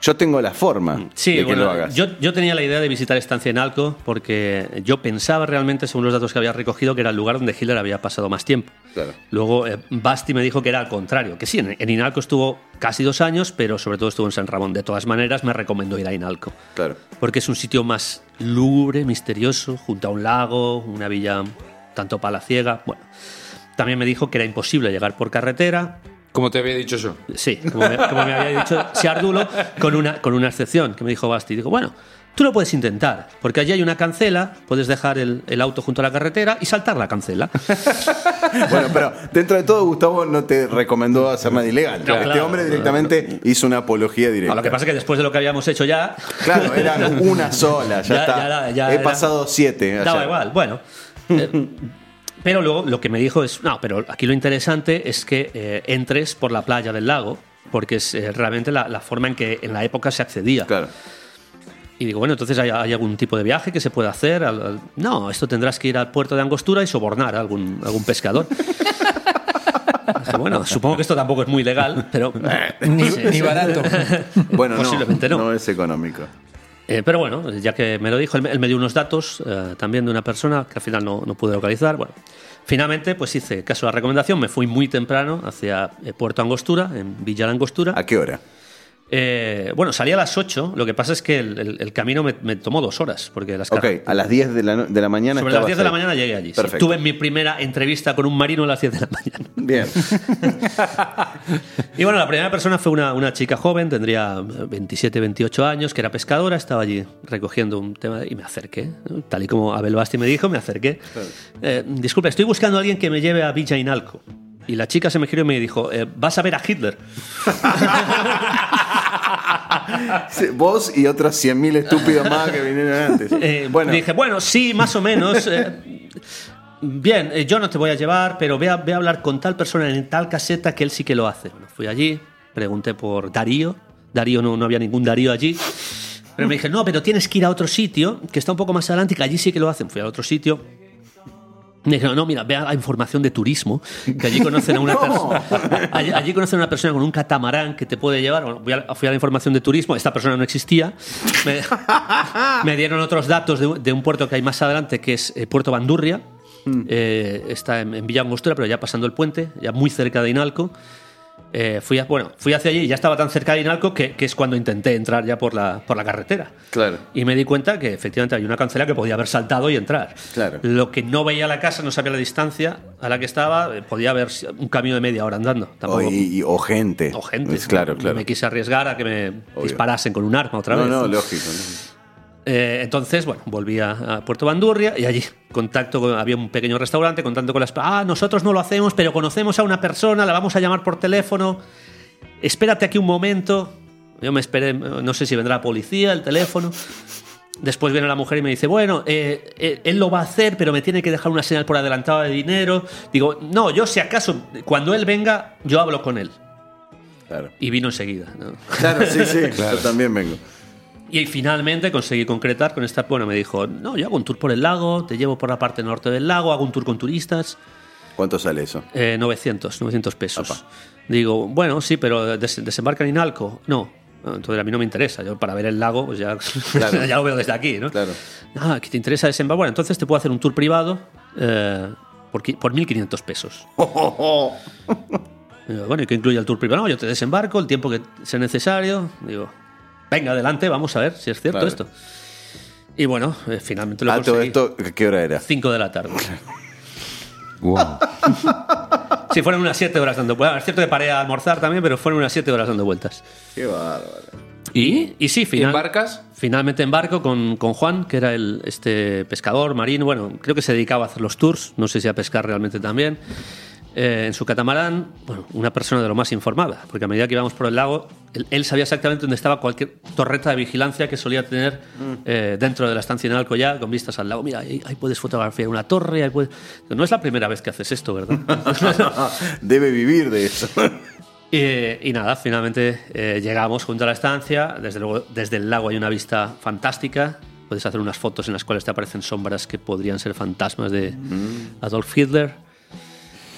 Yo tengo la forma Sí, de que bueno, lo hagas. Yo, yo tenía la idea de visitar Estancia en Alco porque yo pensaba realmente, según los datos que había recogido, que era el lugar donde Hitler había pasado más tiempo. Claro. Luego eh, Basti me dijo que era al contrario, que sí, en, en Inalco estuvo casi dos años, pero sobre todo estuvo en San Ramón. De todas maneras, me recomendó ir a Inalco. Claro. Porque es un sitio más lúgubre, misterioso, junto a un lago, una villa tanto palaciega. Bueno, también me dijo que era imposible llegar por carretera, Como te había dicho yo. Sí, como me, como me había dicho Siardulo, con una, con una excepción que me dijo Basti. Dijo, bueno, tú lo puedes intentar, porque allí hay una cancela, puedes dejar el, el auto junto a la carretera y saltar la cancela. [LAUGHS] Bueno, pero dentro de todo, Gustavo no te recomendó hacer nada ilegal. este claro. hombre directamente hizo una apología directa. No, lo que pasa es que después de lo que habíamos hecho ya, Claro, era una sola, ya, [LAUGHS] Ya- está. ya ya He era- pasado siete. daba igual. Bueno. eh, [LAUGHS] pero luego lo que me dijo es, no, pero aquí lo interesante es que eh, entres por la playa del lago, porque es eh, realmente la, la forma en que en la época se accedía. Claro. Y digo, bueno, entonces ¿hay, hay algún tipo de viaje que se pueda hacer. Al- al- No, esto tendrás que ir al puerto de Angostura y sobornar a algún, algún pescador. [LAUGHS] Bueno, supongo que esto tampoco es muy legal, pero. [LAUGHS] Ni, Sí, ni barato. [LAUGHS] Bueno, Posiblemente no. no es económico. Eh, pero bueno, ya que me lo dijo, él, me- dio unos datos eh, también de una persona que al final no, no pude localizar. Bueno, finalmente, pues hice caso a la recomendación, me fui muy temprano hacia eh, Puerto Angostura, en Villa La Angostura. ¿A qué hora? Eh, bueno, salí a las 8, lo que pasa es que el, el- el camino me, me tomó dos horas, porque las Ok, a las 10 de la, no- de la mañana Sobre las estabas 10 de la mañana llegué allí. sí. Tuve mi primera entrevista con un marino a las 10 de la mañana. Bien. [LAUGHS] Y bueno, la primera persona fue una, una chica joven, tendría 27, 28 años, que era pescadora, estaba allí recogiendo un tema y me acerqué. ¿no? Tal y como Abel Basti me dijo, me acerqué. Eh, disculpe, estoy buscando a alguien que me lleve a Villa Inalco. Y la chica se me giró y me dijo, eh, vas a ver a Hitler. [LAUGHS] Vos y otros 100.000 estúpidos más que vinieron antes. Eh, bueno, Dije, bueno, sí, más o menos. eh, bien, eh, yo no te voy a llevar, pero ve a, hablar con tal persona en tal caseta que él sí que lo hace. Bueno, fui allí, pregunté por Darío. Darío no, no había ningún Darío allí. Pero me dije, no, pero tienes que ir a otro sitio, que está un poco más adelante y que allí sí que lo hacen. Fui a otro sitio. Me dijeron, no, mira, ve a la información de turismo, que allí conocen a una [LAUGHS] persona. [LAUGHS] Allí, allí conocen a una persona con un catamarán que te puede llevar. Bueno, voy a- fui a la información de turismo, esta persona no existía. Me, [LAUGHS] me dieron otros datos de, de un puerto que hay más adelante, que es eh, Puerto Bandurria. Eh, está en, en Villa Angostura, pero ya pasando el puente, ya muy cerca de Inalco. Eh, fui, a- bueno, fui hacia allí y ya estaba tan cerca de Inalco que, que es cuando intenté entrar ya por la, por la carretera. Claro. Y me di cuenta que efectivamente hay una cancela que podía haber saltado y entrar. Claro. Lo que no veía la casa, no sabía la distancia a la que estaba, eh, podía haber un camino de media hora andando. o, Tampoco, y- y- o gente. o gente. Es claro, No claro. me quise arriesgar a que me Obvio. disparasen con un arma otra No, vez. no, lógico. lógico. Eh, entonces, bueno, volví a, a Puerto Bandurria y allí contacto con- había un pequeño restaurante, contacto con las... Ah, nosotros no lo hacemos, pero conocemos a una persona, la vamos a llamar por teléfono. Espérate aquí un momento. Yo me esperé, no sé si vendrá la policía, el teléfono. Después viene la mujer y me dice, bueno, eh, eh, él lo va a hacer, pero me tiene que dejar una señal por adelantado de dinero. Digo, no, yo si acaso, cuando él venga, yo hablo con él. Claro. Y vino enseguida. ¿no? Claro, sí, sí. [LAUGHS] Yo también vengo. Y finalmente conseguí concretar con esta. Bueno, me dijo: No, yo hago un tour por el lago, te llevo por la parte norte del lago, hago un tour con turistas. ¿Cuánto sale eso? Eh, 900, 900 pesos. Digo, bueno, sí, pero des- desembarcan en Alco. No. Entonces a mí no me interesa. Yo para ver el lago, pues ya, Claro. [LAUGHS] ya lo veo desde aquí, ¿no? Claro. Ah, que te interesa desembarcar. Bueno, entonces te puedo hacer un tour privado eh, por, por 1.500 pesos. [LAUGHS] Digo, bueno, ¿y qué incluye el tour privado? No, yo te desembarco el tiempo que sea necesario. Digo, venga, adelante, vamos a ver si es cierto esto. Y bueno, eh, finalmente lo Ah, todo conseguí. esto, ¿qué hora era? 5 de la tarde. [LAUGHS] Wow. Sí, fueron unas 7 horas dando vueltas. Es cierto que paré a almorzar también, pero fueron unas 7 horas dando vueltas. Qué bárbaro. Y, y sí, final- ¿Embarcas? finalmente embarco con, con Juan, que era el, este pescador marino. Bueno, creo que se dedicaba a hacer los tours, no sé si a pescar realmente también. Eh, en su catamarán, bueno, una persona de lo más informada, porque a medida que íbamos por el lago, él, él sabía exactamente dónde estaba cualquier torreta de vigilancia que solía tener eh, dentro de la estancia en Alcoyá, con vistas al lago. Mira, ahí, ahí puedes fotografiar una torre. Ahí puedes... No es la primera vez que haces esto, ¿verdad? [LAUGHS] Debe vivir de eso. Y, [LAUGHS] y nada, finalmente eh, llegamos junto a la estancia. Desde luego, desde el lago hay una vista fantástica. Puedes hacer unas fotos en las cuales te aparecen sombras que podrían ser fantasmas de Mm. Adolf Hitler.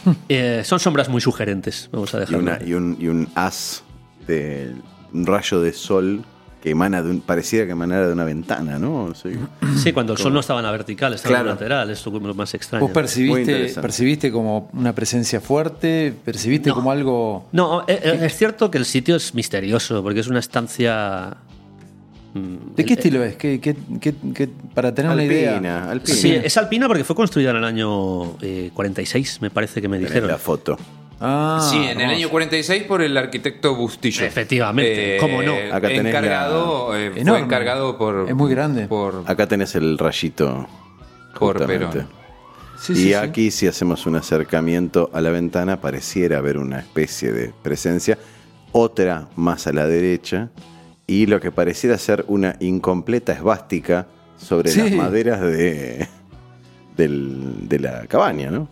[LAUGHS] Eh, son sombras muy sugerentes, vamos a Y, dejarlo. una, y, un, y un haz de un rayo de sol que emana de un, pareciera que emanara de una ventana, ¿no? Sí. [CLEARS THROAT] Sí, cuando el sol no estaba en la vertical, estaba en Claro. la lateral, es lo más extraño. ¿Vos percibiste, percibiste como una presencia fuerte? ¿Percibiste como algo.? No, eh, eh, es cierto que el sitio es misterioso, porque es una estancia... ¿De qué el- estilo es? ¿Qué, qué- qué- qué- para tener una idea. Alpina, alpina. Sí, es alpina porque fue construida en el año eh, 46, me parece que me Tenés dijeron. la foto. Ah, sí, en el año 46 por el arquitecto Bustillo. Efectivamente, ¿cómo no? Acá tenés encargado, eh, fue encargado por. Es muy grande. Por, Acá tenés el rayito. por. Perón. Sí, y sí, sí. aquí, si hacemos un acercamiento a la ventana, pareciera haber una especie de presencia. Otra más a la derecha. Y lo que pareciera ser una incompleta esvástica sobre Sí. las maderas de, del- de la cabaña, ¿no?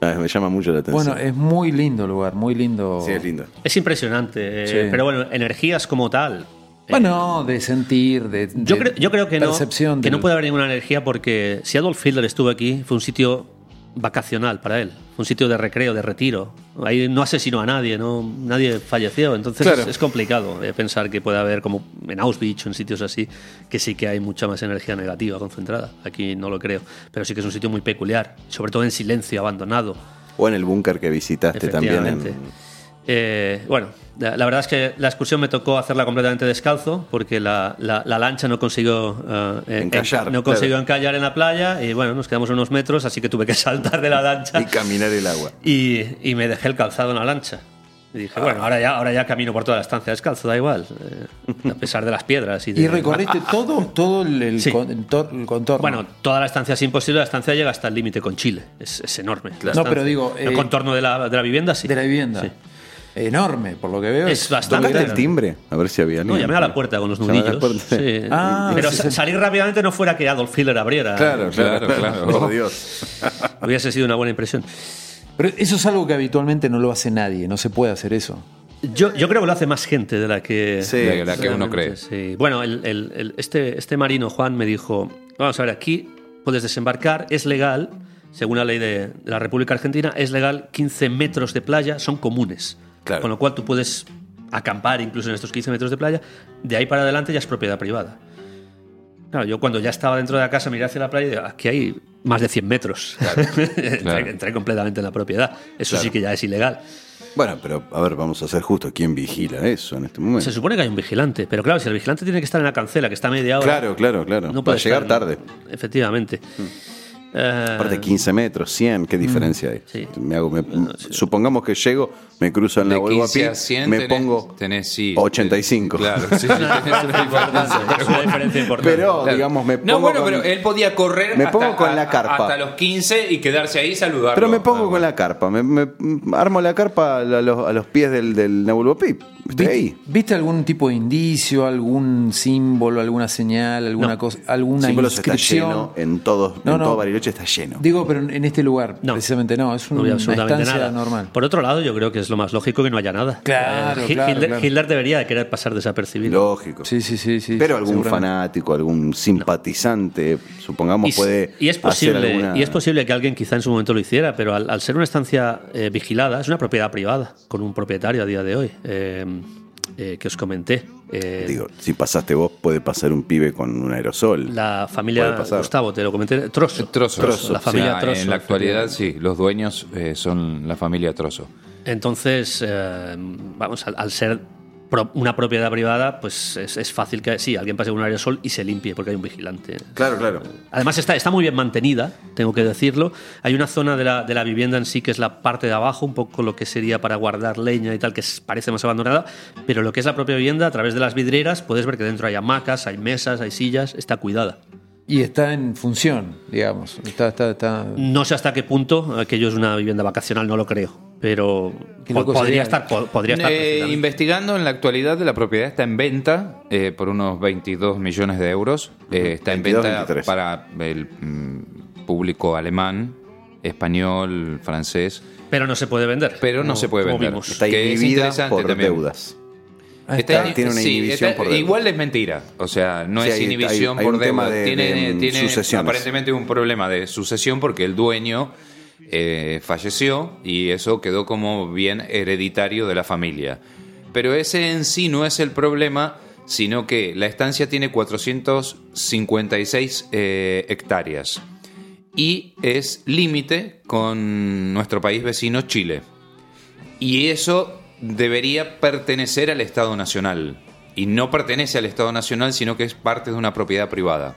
Ah, me llama mucho la atención. Bueno, es muy lindo el lugar, muy lindo. Sí, es lindo. Es impresionante, eh, pero bueno, energías como tal. eh, Bueno, de sentir, de. yo, de creo, yo creo que, no, percepción que no puede haber ninguna energía porque si Adolf Hitler estuvo aquí, fue un sitio vacacional para él, un sitio de recreo, de retiro. Ahí no asesinó a nadie, no nadie falleció, entonces Claro. es, es complicado eh, pensar que puede haber como en Auschwitz o en sitios así que sí que hay mucha más energía negativa concentrada. Aquí no lo creo, pero sí que es un sitio muy peculiar, sobre todo en silencio, abandonado. O en el búnker que visitaste también. En... Eh, bueno, la, verdad es que la excursión me tocó hacerla completamente descalzo porque la, la- la lancha no consiguió eh, Encallar, enca- no consiguió claro. encallar en la playa y bueno, nos quedamos unos metros, así que tuve que [LAUGHS] saltar de la lancha Y caminar el agua. y, y me dejé el calzado en la lancha. Y dije, bueno, ahora ya, ahora ya camino por toda la estancia descalzo, da igual, eh, a pesar de las piedras. Y, de- Y recorriste todo, todo el, el Sí. con- el contorno. Bueno, toda la estancia es imposible, la estancia llega hasta el límite con Chile, es, es enorme. la No, estancia. pero digo, El eh, contorno de la, de la vivienda sí. de la vivienda. Sí. Enorme, por lo que veo. Es bastante. ¿Tocaste el timbre? A ver si había No, llamé a la puerta con los nudillos. sí. [LAUGHS] Ah, pero sí, sa- sí. salir rápidamente no fuera que Adolf Hitler abriera. Claro, claro, Claro, claro. Por Dios. [LAUGHS] Hubiese sido una buena impresión. Pero eso es algo que habitualmente no lo hace nadie, no se puede hacer eso. Yo, yo creo que lo hace más gente de la que, Sí, de la que uno cree. Sí. Bueno, el- el- el- este, este marino, Juan, me dijo, vamos a ver, aquí puedes desembarcar, es legal, según la ley de, de la República Argentina, es legal 15 metros de playa, son comunes. Claro. Con lo cual tú puedes acampar incluso en estos 15 metros de playa, de ahí para adelante ya es propiedad privada. Claro, yo cuando ya estaba dentro de la casa miré hacia la playa y digo, aquí hay más de 100 metros. [LAUGHS] entré, claro. entré completamente en la propiedad. Eso sí que ya es ilegal. Bueno, pero a ver, vamos a ser justos. ¿Quién vigila eso en este momento? Se supone que hay un vigilante, pero claro, si el vigilante tiene que estar en la cancela, que está media hora. Claro, claro, claro. No puede llegar estar- tarde. Efectivamente. Eh, Aparte 15 metros, 100, ¿qué diferencia hay? sí. Me hago, me- Supongamos que llego, me cruzo en la De vuelvo a 15 pie, a 100 me tenés- pongo tenés, sí, 85. Claro, sí, [LAUGHS] tenés una diferencia. [LAUGHS] es una diferencia importante. Pero, Claro. digamos, me pongo No, bueno, con- pero él podía correr Me hasta, pongo con la carpa. hasta los 15 y quedarse ahí y saludarlo. Pero me pongo Ah, con la carpa, me, me- armo la carpa a los, a los pies del, del Nebulbo Pip. Estoy ¿Viste, ahí. viste algún tipo de indicio, algún símbolo, alguna señal, alguna No. cosa, alguna Símbolos está inscripción? lleno, en, todos, No, en no. todo Bariloche está lleno. Digo, pero en este lugar, No. precisamente no, es No una estancia nada. normal. Por otro lado, yo creo que es lo más lógico que no haya nada. Claro, Eh, claro, Hitler, claro. Hitler debería de querer pasar desapercibido. Lógico. Sí, sí, sí, sí. Pero algún fanático, algún simpatizante, supongamos, y, puede y es hacer posible alguna- y es posible que alguien quizá en su momento lo hiciera pero al, al ser una estancia eh, vigilada es una propiedad privada con un propietario a día de hoy eh, eh, que os comenté Eh, Digo, si pasaste vos, puede pasar un pibe con un aerosol. la familia. Gustavo te lo comenté Trozo Trozo. Trozo, la familia O sea, Trozo En la actualidad, sí, los dueños eh, son la familia Trozo. Entonces, eh, vamos, al, al ser pro- una propiedad privada, pues es, es fácil que sí, alguien pase con un aerosol y se limpie porque hay un vigilante. Claro, claro. Además está, está muy bien mantenida, tengo que decirlo. Hay una zona de la, de la vivienda en sí que es la parte de abajo, un poco lo que sería para guardar leña y tal, que parece más abandonada, pero lo que es la propia vivienda, a través de las vidrieras, puedes ver que dentro hay hamacas, hay mesas, hay sillas, está cuidada. Y está en función, digamos. Está, está, está... No sé hasta qué punto aquello es una vivienda vacacional, no lo creo, pero podría sería. estar, po- podría estar Eh, investigando en la actualidad, la propiedad está en venta eh, por unos 22 millones de euros. Eh, está en 22, venta 23. para el mm, público alemán, español, francés, Pero no se puede vender. pero no como- se puede vender. vimos. Está es inhibida interesante por también. deudas. Ah, Está- está. tiene una sí, inhibición está- por deuda. Igual es mentira. O sea, no Sí, es inhibición hay- hay por deuda. de- tiene de, tiene sucesiones. aparentemente un problema de sucesión porque el dueño eh, falleció y eso quedó como bien hereditario de la familia. Pero ese en sí no es el problema, sino que la estancia tiene 456 eh, hectáreas y es límite con nuestro país vecino Chile. Y eso debería pertenecer al Estado Nacional. Y no pertenece al Estado Nacional, sino que es parte de una propiedad privada.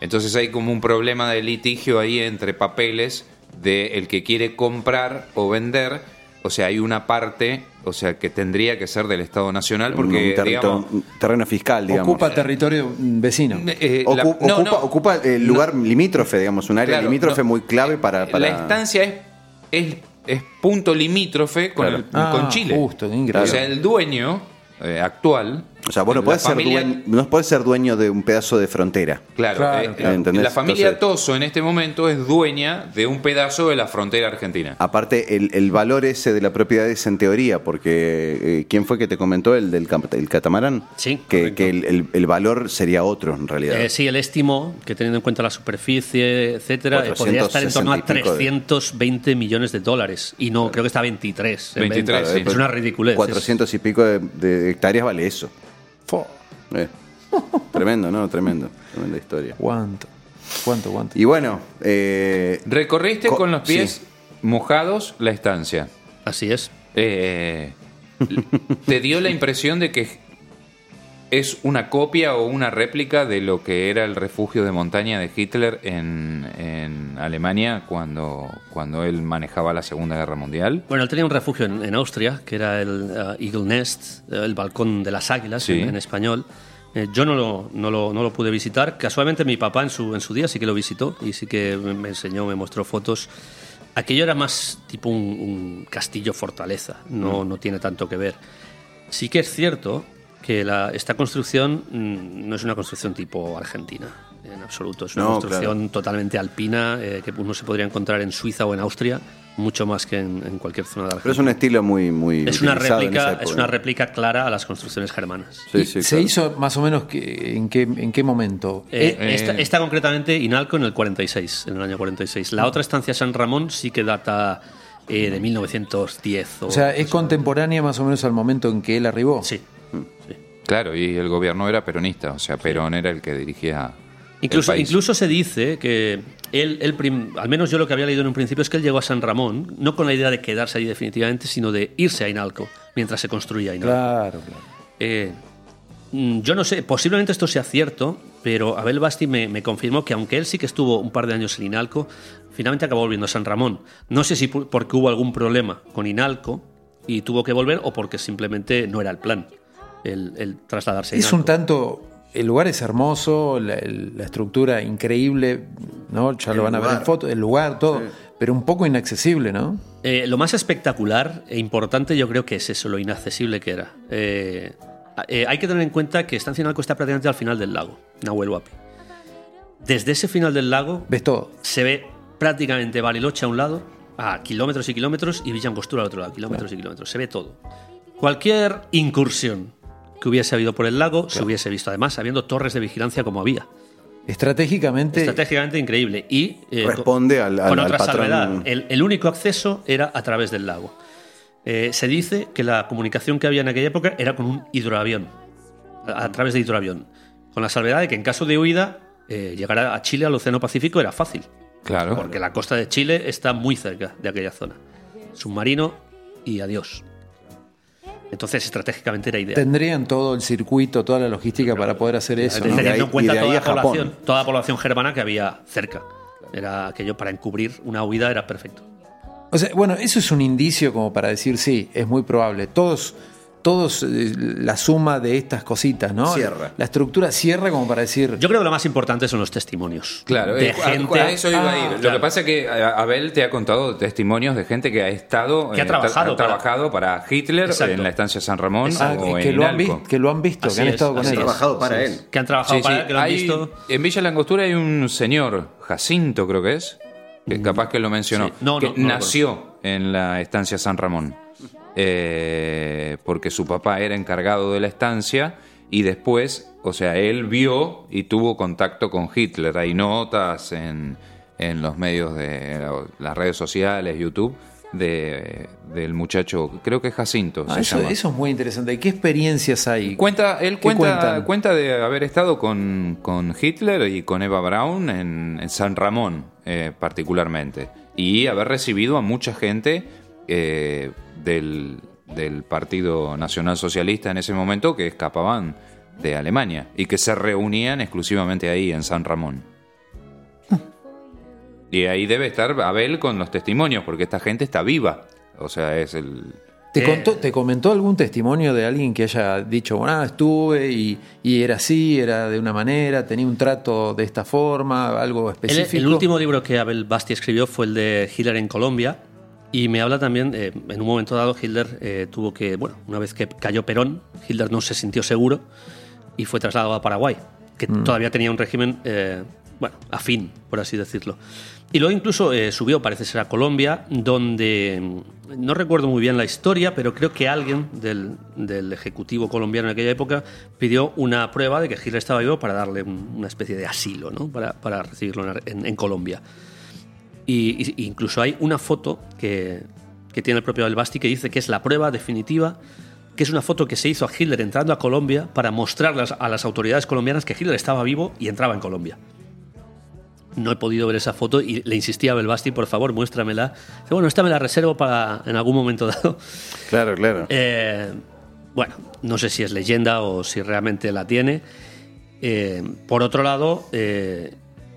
Entonces hay como un problema de litigio ahí entre papeles de el que quiere comprar o vender. O sea, hay una parte, o sea, que tendría que ser del Estado Nacional porque, un, digamos, un terreno fiscal, digamos. Ocupa territorio vecino. eh, la- no, ocupa, no. ocupa el lugar limítrofe, digamos, un área Claro, limítrofe no. muy clave para, para- La estancia es, es, es punto limítrofe con, Claro. el- Ah, con Chile. justo, increíble. O sea, el dueño eh, actual O sea, vos no podés, familia- ser dueño, no podés ser dueño de un pedazo de frontera. Claro, Claro, eh, claro. ¿Entendés? la familia Entonces- Toso en este momento es dueña de un pedazo de la frontera argentina. Aparte, el, el valor ese de la propiedad es en teoría, porque eh, ¿quién fue que te comentó el del el catamarán? Sí, Que, el, el- el valor sería otro en realidad. Eh, sí, el estimo, que teniendo en cuenta la superficie, etcétera, eh, podría estar en torno a 460 y pico de- 320 millones de dólares. Y no, creo que está a 23. en 23, venta. sí. Es una ridiculez. 400 y pico de, de hectáreas vale eso. Eh, [LAUGHS] tremendo, ¿no? Tremendo. Tremenda historia. ¿Cuánto? ¿Cuánto, cuánto? Y bueno, eh, Recorriste Co- con los pies sí. mojados la estancia. Así es. Eh, [LAUGHS] ¿Te dio la impresión de que es una copia o una réplica de lo que era el refugio de montaña de Hitler en, en Alemania cuando, cuando él manejaba la Segunda Guerra Mundial? Bueno, él tenía un refugio en, en Austria, que era el eh, Eagle Nest, eh, el balcón de las águilas Sí. en, en español. Eh, yo no lo, no, lo, no lo pude visitar. Casualmente mi papá en su, en su día sí que lo visitó y sí que me me enseñó, me mostró fotos. Aquello era más tipo un, un castillo fortaleza, no, Mm. no tiene tanto que ver. Sí que es cierto que la- esta construcción mm, no es una construcción tipo argentina, en absoluto. Es una No, construcción totalmente alpina eh, que uno se podría encontrar en Suiza o en Austria, mucho más que en, en cualquier zona de pero Argentina. es un estilo muy, muy Es una réplica, es una réplica clara a las construcciones germanas. Sí, ¿Y sí, ¿Se claro. hizo más o menos que, en, qué, en qué momento? Eh, Eh, esta, eh. esta concretamente, Inalco, en el 46, en el año 46. La otra estancia San Ramón sí que data eh, de 1910. O, o sea, ¿es contemporánea más o menos al momento en que él arribó? Sí. Claro, y el gobierno era peronista, o sea, Perón era el que dirigía Incluso, el país. incluso se dice que él, él prim- al menos yo lo que había leído en un principio es que él llegó a San Ramón, no con la idea de quedarse allí definitivamente, sino de irse a Inalco mientras se construía Inalco. Claro, claro. Eh, mm, yo no sé, posiblemente esto sea cierto, pero Abel Basti me, me confirmó que aunque él sí que estuvo un par de años en Inalco, finalmente acabó volviendo a San Ramón. No sé si porque hubo algún problema con Inalco y tuvo que volver o porque simplemente no era el plan el, el trasladarse a Es un tanto. El lugar es hermoso, la, el- la estructura increíble, ¿no? Ya lo van a ver en fotos, el lugar, todo, pero un poco inaccesible, ¿no? Eh, lo más espectacular e importante yo creo que es eso, lo inaccesible que era. Eh, eh, hay que tener en cuenta que Estancia Inalco está prácticamente al final del lago, Nahuel Huapi. Desde ese final del lago ¿Ves todo? se ve prácticamente Bariloche a un lado, a kilómetros y kilómetros, y Villa Angostura al otro lado, kilómetros y kilómetros. Se ve todo. Cualquier incursión que hubiese habido por el lago se hubiese visto, además, habiendo torres de vigilancia como había. Estratégicamente. Estratégicamente increíble. Y eh, Responde al- al- con al otra patrón. salvedad. El, el único acceso era a través del lago. Eh, se dice que la comunicación que había en aquella época era con un hidroavión, a, a través de hidroavión. Con la salvedad de que en caso de huida, eh, llegar a Chile, al Océano Pacífico, era fácil. Claro. Porque la costa de Chile está muy cerca de aquella zona. Submarino y adiós. Entonces, estratégicamente era ideal. Tendrían todo el circuito, toda la logística para poder hacer eso. en cuenta y de ahí toda a la, Japón. población, toda la población germana que había cerca. Era aquello para encubrir una huida era perfecto. O sea, bueno, eso es un indicio como para decir, sí, es muy probable. Todos, todos eh, la suma de estas cositas, ¿no? Cierra. La estructura cierra como para decir. Yo creo que lo más importante son los testimonios. Claro, de eh, a- gente a, eso iba a ir. Ah, Lo claro. que pasa es que a- Abel te ha contado testimonios de gente que ha estado, Que ha eh, trabajado ha para- trabajado para Hitler Exacto. en la estancia San Ramón Ah, o que, en lo han visto, que lo han visto, Así que han es, estado con él. es. trabajado para él. que han trabajado Sí, para sí, él, que lo han hay- visto. En Villa La Angostura hay un señor, Jacinto creo que es, que capaz que lo mencionó, Sí. No, que no, no nació en la estancia San Ramón, eh, porque su papá era encargado de la estancia y después, o sea, él vio y tuvo contacto con Hitler. Hay notas en, en los medios de las redes sociales, YouTube, de, del muchacho, creo que es Jacinto. Ah, se eso, llama. eso es muy interesante. ¿Qué experiencias hay? Cuenta, él ¿Qué cuenta, cuenta de haber estado con, con Hitler y con Eva Braun en, en San Ramón, eh, particularmente. Y haber recibido a mucha gente eh, del, del Partido Nacional Socialista en ese momento que escapaban de Alemania y que se reunían exclusivamente ahí en San Ramón. Y ahí debe estar Abel con los testimonios, porque esta gente está viva. O sea, es el, ¿Te, Eh, contó, ¿Te comentó algún testimonio de alguien que haya dicho, bueno, ah, estuve y, y era así, era de una manera, tenía un trato de esta forma, algo El, específico? el último libro que Abel Basti escribió fue el de Hitler en Colombia, Y me habla también, eh, en un momento dado, Hitler eh, tuvo que, bueno, una vez que cayó Perón, Hitler no se sintió seguro y fue trasladado a Paraguay, que todavía tenía un régimen, eh, bueno, afín, por así decirlo. Y luego incluso eh, subió, parece ser, a Colombia, donde mm, no recuerdo muy bien la historia, pero creo que alguien del, del Ejecutivo colombiano en aquella época pidió una prueba de que Hitler estaba vivo para darle un- una especie de asilo, ¿no? para, para recibirlo en- en Colombia. Y, y- incluso hay una foto que, que tiene el propio Abel Basti que dice que es la prueba definitiva, que es una foto que se hizo a Hitler entrando a Colombia para mostrarlas a las autoridades colombianas que Hitler estaba vivo y entraba en Colombia. No he podido ver esa foto y le insistí a Abel Basti, por favor, muéstramela. Dice, bueno, esta me la reservo para en algún momento dado. [LAUGHS] Claro, claro. Eh, bueno, no sé si es leyenda o si realmente la tiene. Eh, por otro lado, eh,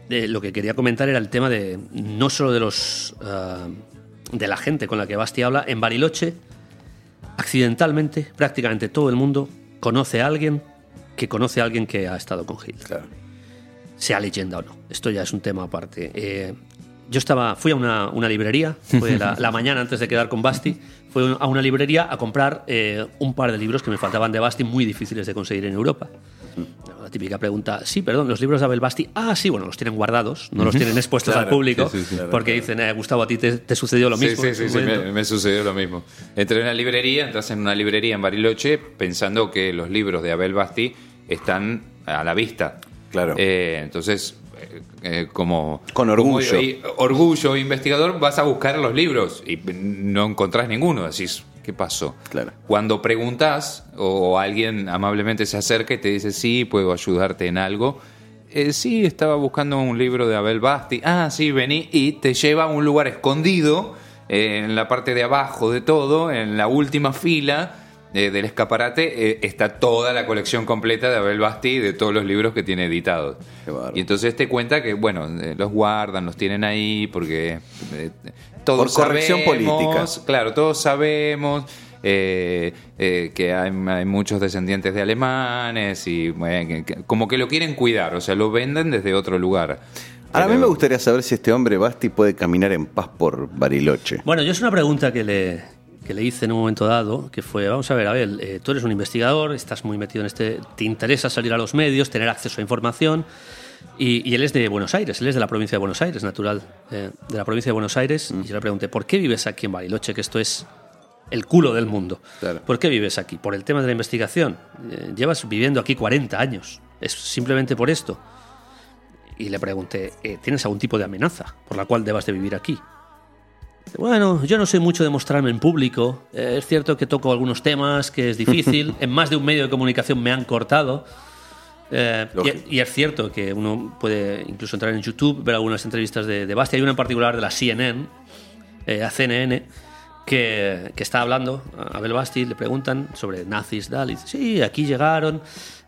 eh, lo que quería comentar era el tema de no solo de los ah, de la gente con la que Basti habla. En Bariloche, accidentalmente, prácticamente todo el mundo conoce a alguien que conoce a alguien que ha estado con Hitler claro. sea leyenda o no. Esto ya es un tema aparte. Eh, yo estaba, fui a una, una librería, fue la, la mañana antes de quedar con Basti, fui a una librería a comprar eh, un par de libros que me faltaban de Basti, muy difíciles de conseguir en Europa. La típica pregunta, sí, perdón, los libros de Abel Basti, ah, sí, bueno, los tienen guardados, no los tienen expuestos al público, sí, sí, sí. porque dicen, eh, Gustavo, a ti te, te sucedió lo mismo. sí, en sí, sí, momento". me, me sucedió lo mismo. Entré en una librería, entras en una librería en Bariloche pensando que los libros de Abel Basti están a la vista. Claro. Eh, entonces, eh, como... Con orgullo. como, orgullo, investigador, vas a buscar los libros y no encontrás ninguno. Decís, ¿qué pasó? Claro. Cuando preguntas o alguien amablemente se acerca y te dice, sí, puedo ayudarte en algo. eh, sí, estaba buscando un libro de Abel Basti. Ah, sí, vení y te lleva a un lugar escondido eh, en la parte de abajo de todo, en la última fila eh, del escaparate, eh, está toda la colección completa de Abel Basti y de todos los libros que tiene editados. Y entonces te cuenta que, bueno, eh, los guardan, los tienen ahí porque eh, todos Por corrección sabemos, política. Claro, todos sabemos eh, eh, que hay, hay muchos descendientes de alemanes y que- que- como que lo quieren cuidar, o sea, lo venden desde otro lugar. Ahora, a mí me gustaría saber si este hombre Basti puede caminar en paz por Bariloche. Bueno, yo es una pregunta que le, que le hice en un momento dado, que fue, vamos a ver, Abel, eh, tú eres un investigador, estás muy metido en este, te interesa salir a los medios, tener acceso a información, y, y él es de Buenos Aires, él es de la provincia de Buenos Aires, natural eh, de la provincia de Buenos Aires, y yo le pregunté, ¿por qué vives aquí en Bariloche, que esto es el culo del mundo? Claro. ¿Por qué vives aquí? ¿Por el tema de la investigación? Eh, llevas viviendo aquí 40 años, es simplemente por esto. Y le pregunté, eh, ¿tienes algún tipo de amenaza por la cual debas de vivir aquí? Bueno, yo no soy mucho de mostrarme en público. Eh, es cierto que toco algunos temas que es difícil. [LAUGHS] en más de un medio de comunicación me han cortado. Eh, y, y es cierto que uno puede incluso entrar en YouTube, ver algunas entrevistas de, de Basti. Hay una en particular de la CNN, eh, a CNN, que, que está hablando a Abel Basti, le preguntan sobre nazis, tal, y dice, sí, aquí llegaron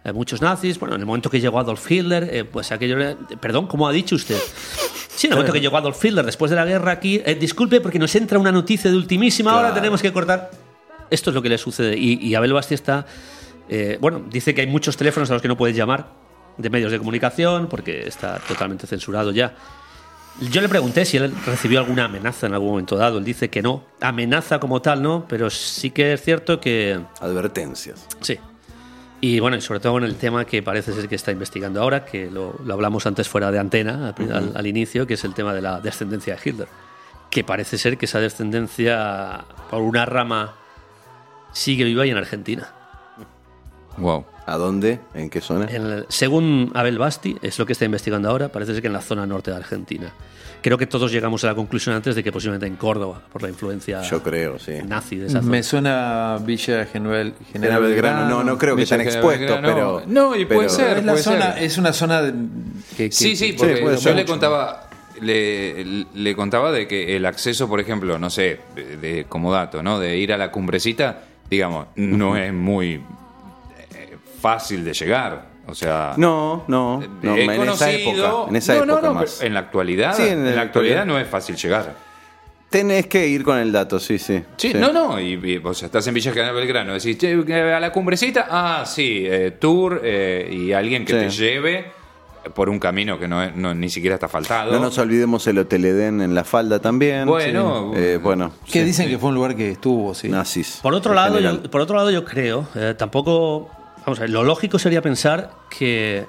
eh, muchos nazis, bueno, en el momento que llegó Adolf Hitler, eh, pues aquello, perdón, ¿cómo ha dicho usted? Sí, en el momento que llegó Adolf Hitler después de la guerra aquí, eh, disculpe porque nos entra una noticia de ultimísima hora, Claro. tenemos que cortar. Esto es lo que le sucede. Y, y Abel Basti está, eh, bueno, dice que hay muchos teléfonos a los que no puedes llamar de medios de comunicación porque está totalmente censurado ya. Yo le pregunté si él recibió alguna amenaza en algún momento dado. Él dice que no. Amenaza como tal, no, pero sí que es cierto que Advertencias. sí. Y bueno, y sobre todo en el tema que parece ser que está investigando ahora, que lo, lo hablamos antes fuera de antena, al, al- al inicio, que es el tema de la descendencia de Hitler. Que parece ser que esa descendencia, por una rama, sigue viva y en Argentina. Wow. ¿A dónde? ¿En qué zona? En el- según Abel Basti, es lo que está investigando ahora, parece ser que en la zona norte de Argentina. Creo que todos llegamos a la conclusión antes de que posiblemente en Córdoba, por la influencia Yo creo, sí. nazi de esa zona. Me suena Villa General, General Belgrano, no, no creo que Villa estén General expuestos, pero. No, y puede pero- ser. Es, la puede zona, ser. es una zona de- que, que- Sí, sí, que- porque puede yo ser le contaba, le, le contaba de que el acceso, por ejemplo, no sé, de, de- como dato, ¿no? De ir a la cumbrecita, digamos, no es muy fácil de llegar. O sea, No, no, no, he en esa época. En esa no, no, época no, más. en la actualidad, Sí, en en, la actualidad no es fácil llegar. Tenés que ir con el dato, sí, sí. Sí, no, no, y, y, o sea, estás en Villa General Belgrano, decís, "Che, a la cumbrecita, ah, sí, eh, tour eh, y alguien que Sí. te lleve por un camino que no, ni siquiera está faltado. No nos olvidemos el Hotel Edén en la falda también. Bueno, Sí. Eh, bueno. Que sí. dicen que fue un lugar que estuvo, sí. Nazis. Por otro, lado, yo, por otro lado, yo creo, eh, tampoco. Vamos a ver, lo lógico sería pensar que.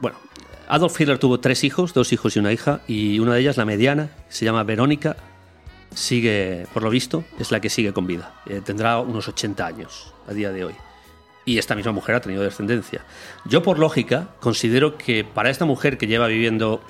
Bueno, Adolf Hitler tuvo tres hijos, dos hijos y una hija, y una de ellas, la mediana, se llama Verónica, sigue, por lo visto, es la que sigue con vida. Eh, tendrá unos 80 años a día de hoy. Y esta misma mujer ha tenido descendencia. Yo, por lógica, considero que para esta mujer que lleva viviendo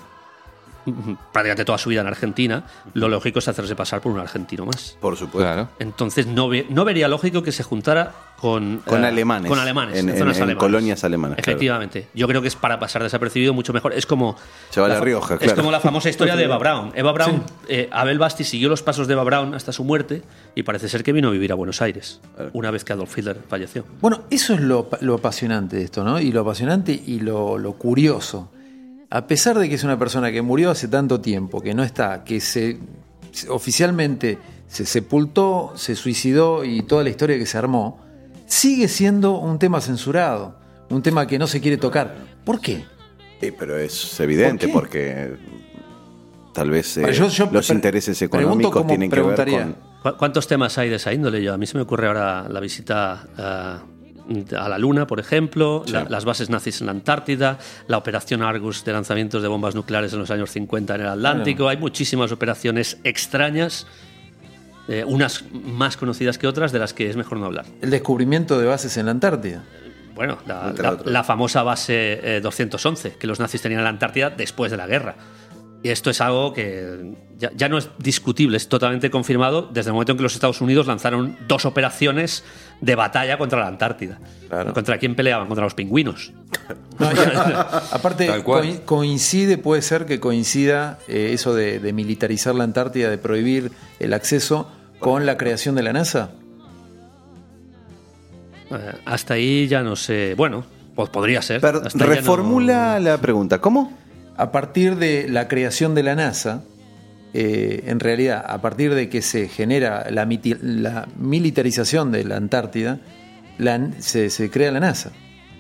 [LAUGHS] prácticamente toda su vida en Argentina, lo lógico es hacerse pasar por un argentino más. Por supuesto. Claro. Entonces no, ve- no vería lógico que se juntara con, Con eh, alemanes. Con alemanes. En- En, en- zonas en alemanas. colonias alemanas, claro. Efectivamente. Yo creo que es para pasar desapercibido mucho mejor. Es como. Se va La fa- Rioja, Es claro. como la famosa historia de Eva [LAUGHS] Braun. Eva Braun, eh, Abel Basti siguió los pasos de Eva Braun hasta su muerte y parece ser que vino a vivir a Buenos Aires una vez que Adolf Hitler falleció. Bueno, eso es lo, lo apasionante de esto, ¿no? Y lo apasionante y lo, lo curioso. A pesar de que es una persona que murió hace tanto tiempo, que no está, que se oficialmente se sepultó, se suicidó y toda la historia que se armó, sigue siendo un tema censurado, un tema que no se quiere tocar. ¿Por qué? Sí, pero es evidente porque tal vez eh, Pero yo- yo los intereses económicos tienen que ver con... ¿Cu- ¿Cuántos temas hay de esa índole? Yo, a mí se me ocurre ahora la visita eh, a la Luna, por ejemplo, la- las bases nazis en la Antártida, la operación Argus de lanzamientos de bombas nucleares en los años 50 en el Atlántico. Hay muchísimas operaciones extrañas, eh, unas más conocidas que otras, de las que es mejor no hablar. El descubrimiento de bases en la Antártida. Bueno, la famosa base eh, 211 que los nazis tenían en la Antártida después de la guerra. Y esto es algo que ya, ya no es discutible, es totalmente confirmado desde el momento en que los Estados Unidos lanzaron dos operaciones de batalla contra la Antártida. Claro. ¿Contra quién peleaban? Contra los pingüinos. No, [LAUGHS] aparte, coi- coincide, puede ser que coincida eh, eso de, de militarizar la Antártida, de prohibir el acceso con la creación de la NASA. Eh, hasta ahí ya no sé. Bueno, pues podría ser. Pero Hasta ahí ya no- reformula la pregunta. ¿Cómo? A partir de la creación de la NASA, eh, en realidad, a partir de que se genera la, militarización de la Antártida, la- se, se crea la NASA.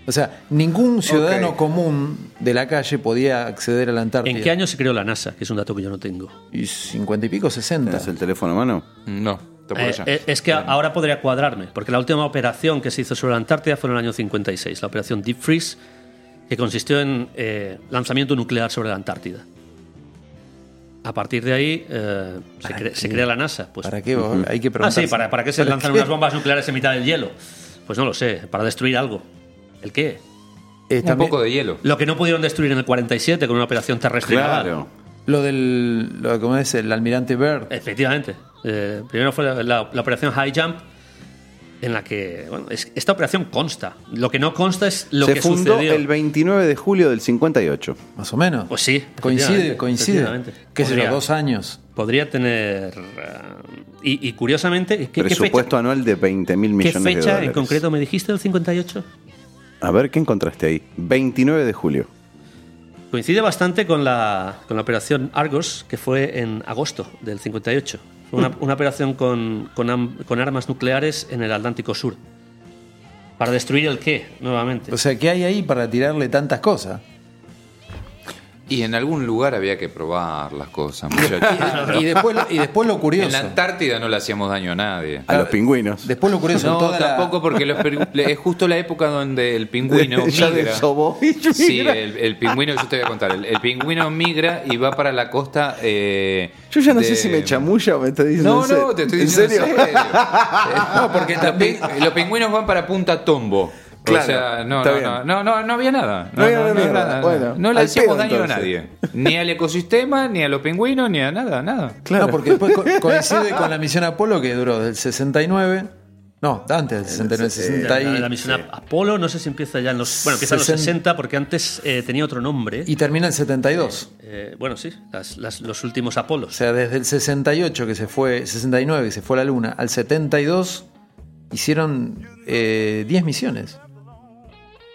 O sea, ningún ciudadano común de la calle podía acceder a la Antártida. ¿En qué año se creó la NASA? Que es un dato que yo no tengo. Y cincuenta y pico, sesenta. ¿Tienes el teléfono a mano? No, Eh, allá. eh, es que ahora podría cuadrarme, porque la última operación que se hizo sobre la Antártida fue en el año 56, la operación Deep Freeze, que consistió en eh, lanzamiento nuclear sobre la Antártida. A partir de ahí eh, se, crea la NASA. Pues, ¿Para qué? Hay que ah, preguntar. sí, ¿para, ¿para qué se lanzan unas bombas nucleares en mitad del hielo? Pues no lo sé, para destruir algo. ¿El qué? Un poco de hielo. Lo que no pudieron destruir en el 47 con una operación terrestre naval. Claro. Lo del. Lo, ¿Cómo es? El almirante Byrd. Efectivamente. Eh, primero fue la, la- la operación High Jump, en la que. Bueno, es- esta operación consta. Lo que no consta es lo Se que fundó sucedió. el 29 de julio del 58. Más o menos. Pues sí. Coincide, coincide. ¿Qué? Podría- Dos años. Podría tener. eh, y, y curiosamente. ¿qué, qué Presupuesto fecha, anual de 20 mil ¿Qué millones de fecha dólares. en concreto me dijiste del 58? A ver, ¿qué encontraste ahí? 29 de julio. Coincide bastante con la, con la operación Argos, que fue en agosto del 58. Una, una operación con, con con armas nucleares en el Atlántico Sur. ¿Para destruir el qué, nuevamente? O sea, ¿qué hay ahí para tirarle tantas cosas? Y en algún lugar había que probar las cosas, muchachos. Y después, lo- y después lo en curioso. la Antártida no le hacíamos daño a nadie. A los pingüinos. Después lo curioso. No, toda la- tampoco porque los [LAUGHS] es justo la época donde el pingüino [LAUGHS] migra. [LAUGHS] Sí, el, el pingüino, yo te voy a contar, el, el pingüino migra y va para la costa. eh, Yo ya no de- sé si me chamulla o me está diciendo No, en no, te estoy ¿En diciendo en serio? serio. no, porque los pingüinos van para Punta Tombo. Claro, o sea, no, está no, bien. no, no, no, no había nada. No había nada, bueno, no le hacíamos pedo, daño entonces. a nadie. Ni al ecosistema, ni a los pingüinos, ni a nada, nada. Claro. No, porque después co- coincide con la misión Apolo que duró del 69. No, antes del 69, 60 la, y, la misión Apolo, no sé si empieza ya en los. Bueno, empieza en los Sesen- 60, porque antes eh, tenía otro nombre. y termina el 72. Eh, bueno, sí, las- las- los últimos O Apolos. sea, desde el 68 que se fue, 69 que se fue a la Luna, al 72 hicieron eh, 10 misiones.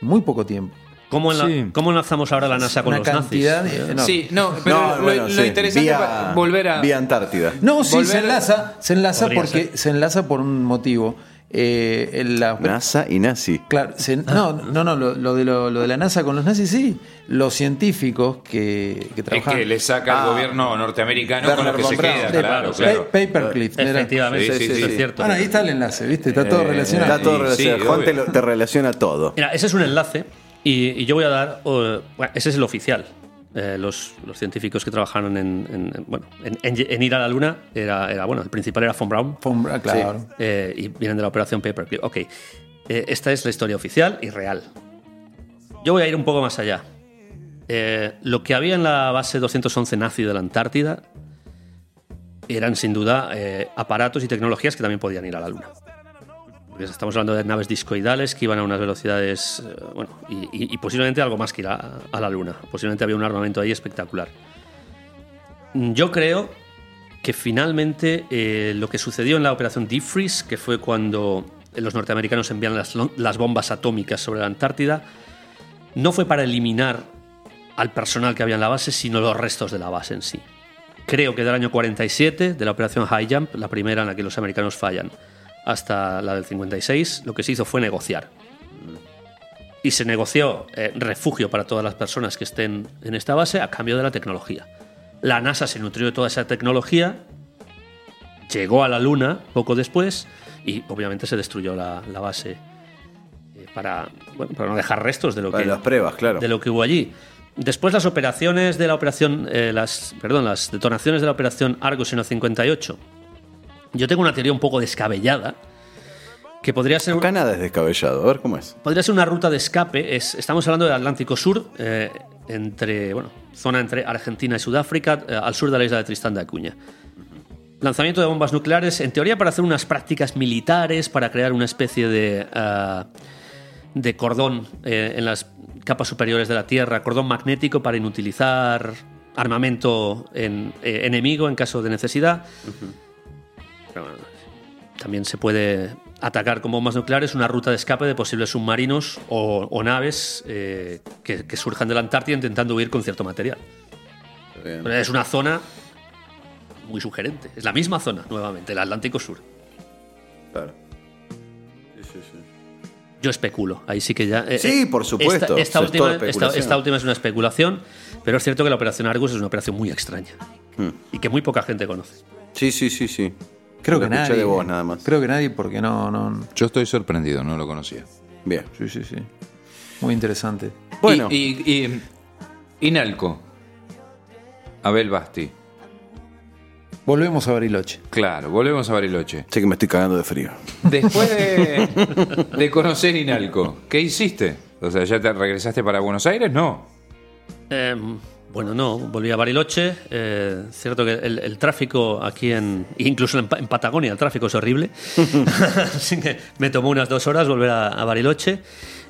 Muy poco tiempo. ¿Cómo, enla- Sí. ¿Cómo enlazamos ahora la NASA con Una los cantidad nazis? de- enorme. Sí, no, pero No, lo, bueno, lo sí. interesante Vía- es volver a. Vía Antártida. No, sí, Volver- se enlaza, se enlaza porque ser. se enlaza por un motivo. Eh, la- NASA y nazi. Claro, se- no, no, no, lo, lo de lo, lo de la NASA con los nazis sí. Los científicos que, que Es que le saca Ah. al gobierno norteamericano con lo que se queda, de- claro, claro. Paperclip. era. Efectivamente, Sí, sí, sí, sí, sí. es cierto. Bueno, ahí está el enlace, ¿viste? Está todo Eh, relacionado. Está todo relacionado. sí, Juan te, te relaciona todo. Mira, ese es un enlace y, y yo voy a dar. eh, bueno, ese es el oficial. Eh, los, los científicos que trabajaron en, en- en- bueno, en, en- en ir a la Luna era, era bueno, el principal era Von Braun Fue- ah, claro. eh, y vienen de la operación Paperclip. Ok, Eh, esta es la historia oficial y real. Yo voy a ir un poco más allá. Eh, lo que había en la base 211 nazi de la Antártida eran sin duda eh, aparatos y tecnologías que también podían ir a la Luna. Estamos hablando de naves discoidales que iban a unas velocidades, eh, bueno, y, y- y posiblemente algo más que ir a, a la Luna. Posiblemente había un armamento ahí espectacular. Yo creo que finalmente eh, lo que sucedió en la operación Deep Freeze, que fue cuando los norteamericanos envían las, las bombas atómicas sobre la Antártida, no fue para eliminar al personal que había en la base, sino los restos de la base en sí. Creo que del año 47, de la operación High Jump, la primera en la que los americanos fallan, hasta la del 56, lo que se hizo fue negociar. Y se negoció eh, refugio para todas las personas que estén en esta base a cambio de la tecnología. La NASA se nutrió de toda esa tecnología, llegó a la Luna poco después y obviamente se destruyó la, la base eh, para, bueno, para no dejar restos de lo Para que las pruebas, claro. de lo que hubo allí. Después las operaciones de la operación, eh, las, perdón, las detonaciones de la operación Argos en el 58. Yo tengo una teoría un poco descabellada que podría ser, Acá nada es descabellado. A ver cómo es. podría ser una ruta de escape. Es, estamos hablando del Atlántico Sur, eh, entre, bueno, zona entre Argentina y Sudáfrica, eh, al sur de la isla de Tristán de Acuña. Lanzamiento de bombas nucleares, en teoría para hacer unas prácticas militares, para crear una especie de, ah, de cordón eh, en las capas superiores de la Tierra, cordón magnético para inutilizar armamento en- enemigo en caso de necesidad. También se puede atacar con bombas nucleares una ruta de escape de posibles submarinos o, o naves eh, que, que surjan de la Antártida intentando huir con cierto material. Pero es una zona muy sugerente. Es la misma zona, nuevamente, el Atlántico Sur. Claro. Yo especulo, ahí sí que ya. eh, Sí, eh, por supuesto, Esta, última, esta última es una especulación, pero es cierto que la operación Argus es una operación muy extraña Hmm. y que muy poca gente conoce. Sí, sí, sí, sí. Creo Lo que escuché nadie. de vos nada más. Creo que nadie porque no, no. Yo estoy sorprendido, no lo conocía. Bien. Sí, sí, sí. Muy interesante. Bueno. Y, y, y- Inalco. Abel Basti. Volvemos a Bariloche. Claro, volvemos a Bariloche. Sé que me estoy cagando de frío. Después de, [LAUGHS] de conocer Inalco, ¿qué hiciste? O sea, ¿ya te regresaste para Buenos Aires? No. Eh, bueno, no, volví a Bariloche. Eh, cierto que el, tráfico aquí en. Incluso en, Pa- en Patagonia, el tráfico es horrible. [LAUGHS] Así que me tomó unas dos horas volver a Bariloche.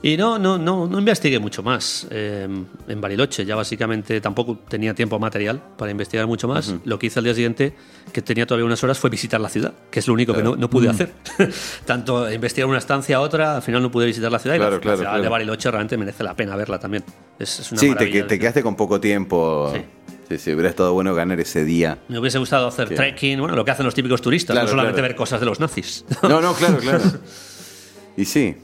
Y no, no, no, no investigué mucho más eh, en Bariloche. Ya básicamente tampoco tenía tiempo material para investigar mucho más. Lo que hice al día siguiente, que tenía todavía unas horas, fue visitar la ciudad, que es lo único que no, no pude hacer. [LAUGHS] Tanto investigar una estancia a otra, al final no pude visitar la ciudad. y la- Claro, la, claro, ciudad claro. de Bariloche realmente merece la pena verla también. Es, es una Sí, te, te quedaste con poco tiempo. Sí. Sí, sí, hubiera estado bueno ganar ese día. Me hubiese gustado hacer Sí. trekking, bueno, lo que hacen los típicos turistas, Claro, no solamente claro. ver cosas de los nazis. No, no, claro, [LAUGHS] claro. Y sí.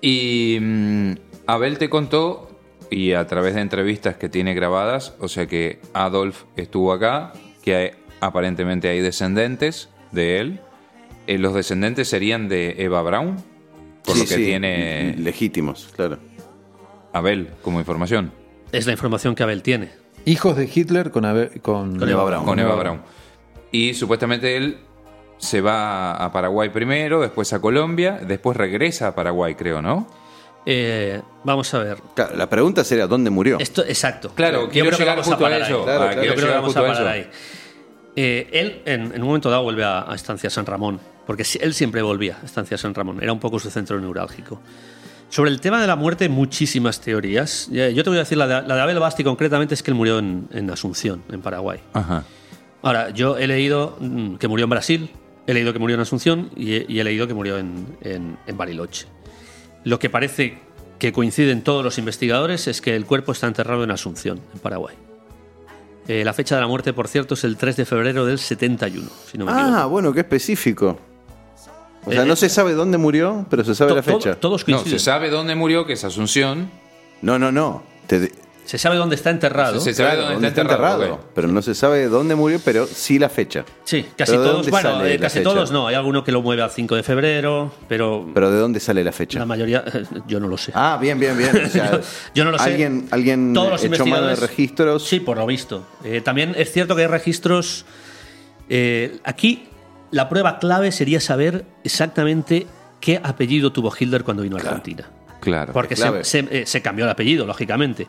Y mm, Abel te contó, y a través de entrevistas que tiene grabadas, o sea que Adolf estuvo acá, que hay- aparentemente hay descendentes de él. Eh, los descendentes serían de Eva Braun, por Sí, lo que sí, tiene Legítimos, claro. Abel como información. es la información que Abel tiene. Hijos de Hitler con, Abe- con, Con Eva Braun. Con Eva Braun. Y supuestamente él se va a Paraguay primero, después a Colombia, después regresa a Paraguay, creo, ¿no? Eh, vamos a ver. Claro, La pregunta sería: ¿dónde murió? Esto, exacto. Claro, Yo quiero creo que llegar vamos a justo a. Claro, Ah, claro. quiero Yo creo que llegar vamos a a parar ahí. Eh, él en, en un momento dado vuelve a, a Estancia San Ramón, porque él siempre volvía a Estancia San Ramón, era un poco su centro neurálgico. Sobre el tema de la muerte, muchísimas teorías. Yo te voy a decir, la de, la de Abel Basti concretamente es que él murió en, en Asunción, en Paraguay. Ajá. Ahora, yo he leído mm, que murió en Brasil, he leído que murió en Asunción y he, y he leído que murió en, en- en Bariloche. Lo que parece que coinciden todos los investigadores es que el cuerpo está enterrado en Asunción, en Paraguay. Eh, la fecha de la muerte, por cierto, es el 3 de febrero del 71, si no me equivoco. Ah, bueno, qué específico. O sea, Eh, no se sabe dónde murió, pero se sabe to- la fecha. todos No, coinciden. se sabe dónde murió, que es Asunción. No, no, no. Te- Se sabe dónde está enterrado. Se sabe claro, dónde dónde está está enterrado, enterrado. ok. Pero no se sabe dónde murió, pero sí la fecha. Sí, casi ¿Pero de todos. Bueno, eh, casi fecha? todos no. Hay alguno que lo mueve al 5 de febrero, pero, Pero ¿de dónde sale la fecha? la mayoría, yo no lo sé. Ah, bien, bien, bien. O sea, [LAUGHS] Yo no lo sé. [LAUGHS] Alguien, alguien Todos los echó mano de investigadores- registros. Sí, por lo visto. Eh, también es cierto que hay registros. eh, aquí la prueba clave sería saber exactamente qué apellido tuvo Hitler cuando vino a Argentina. Claro. Porque clave. se, se- eh, se cambió el apellido, lógicamente.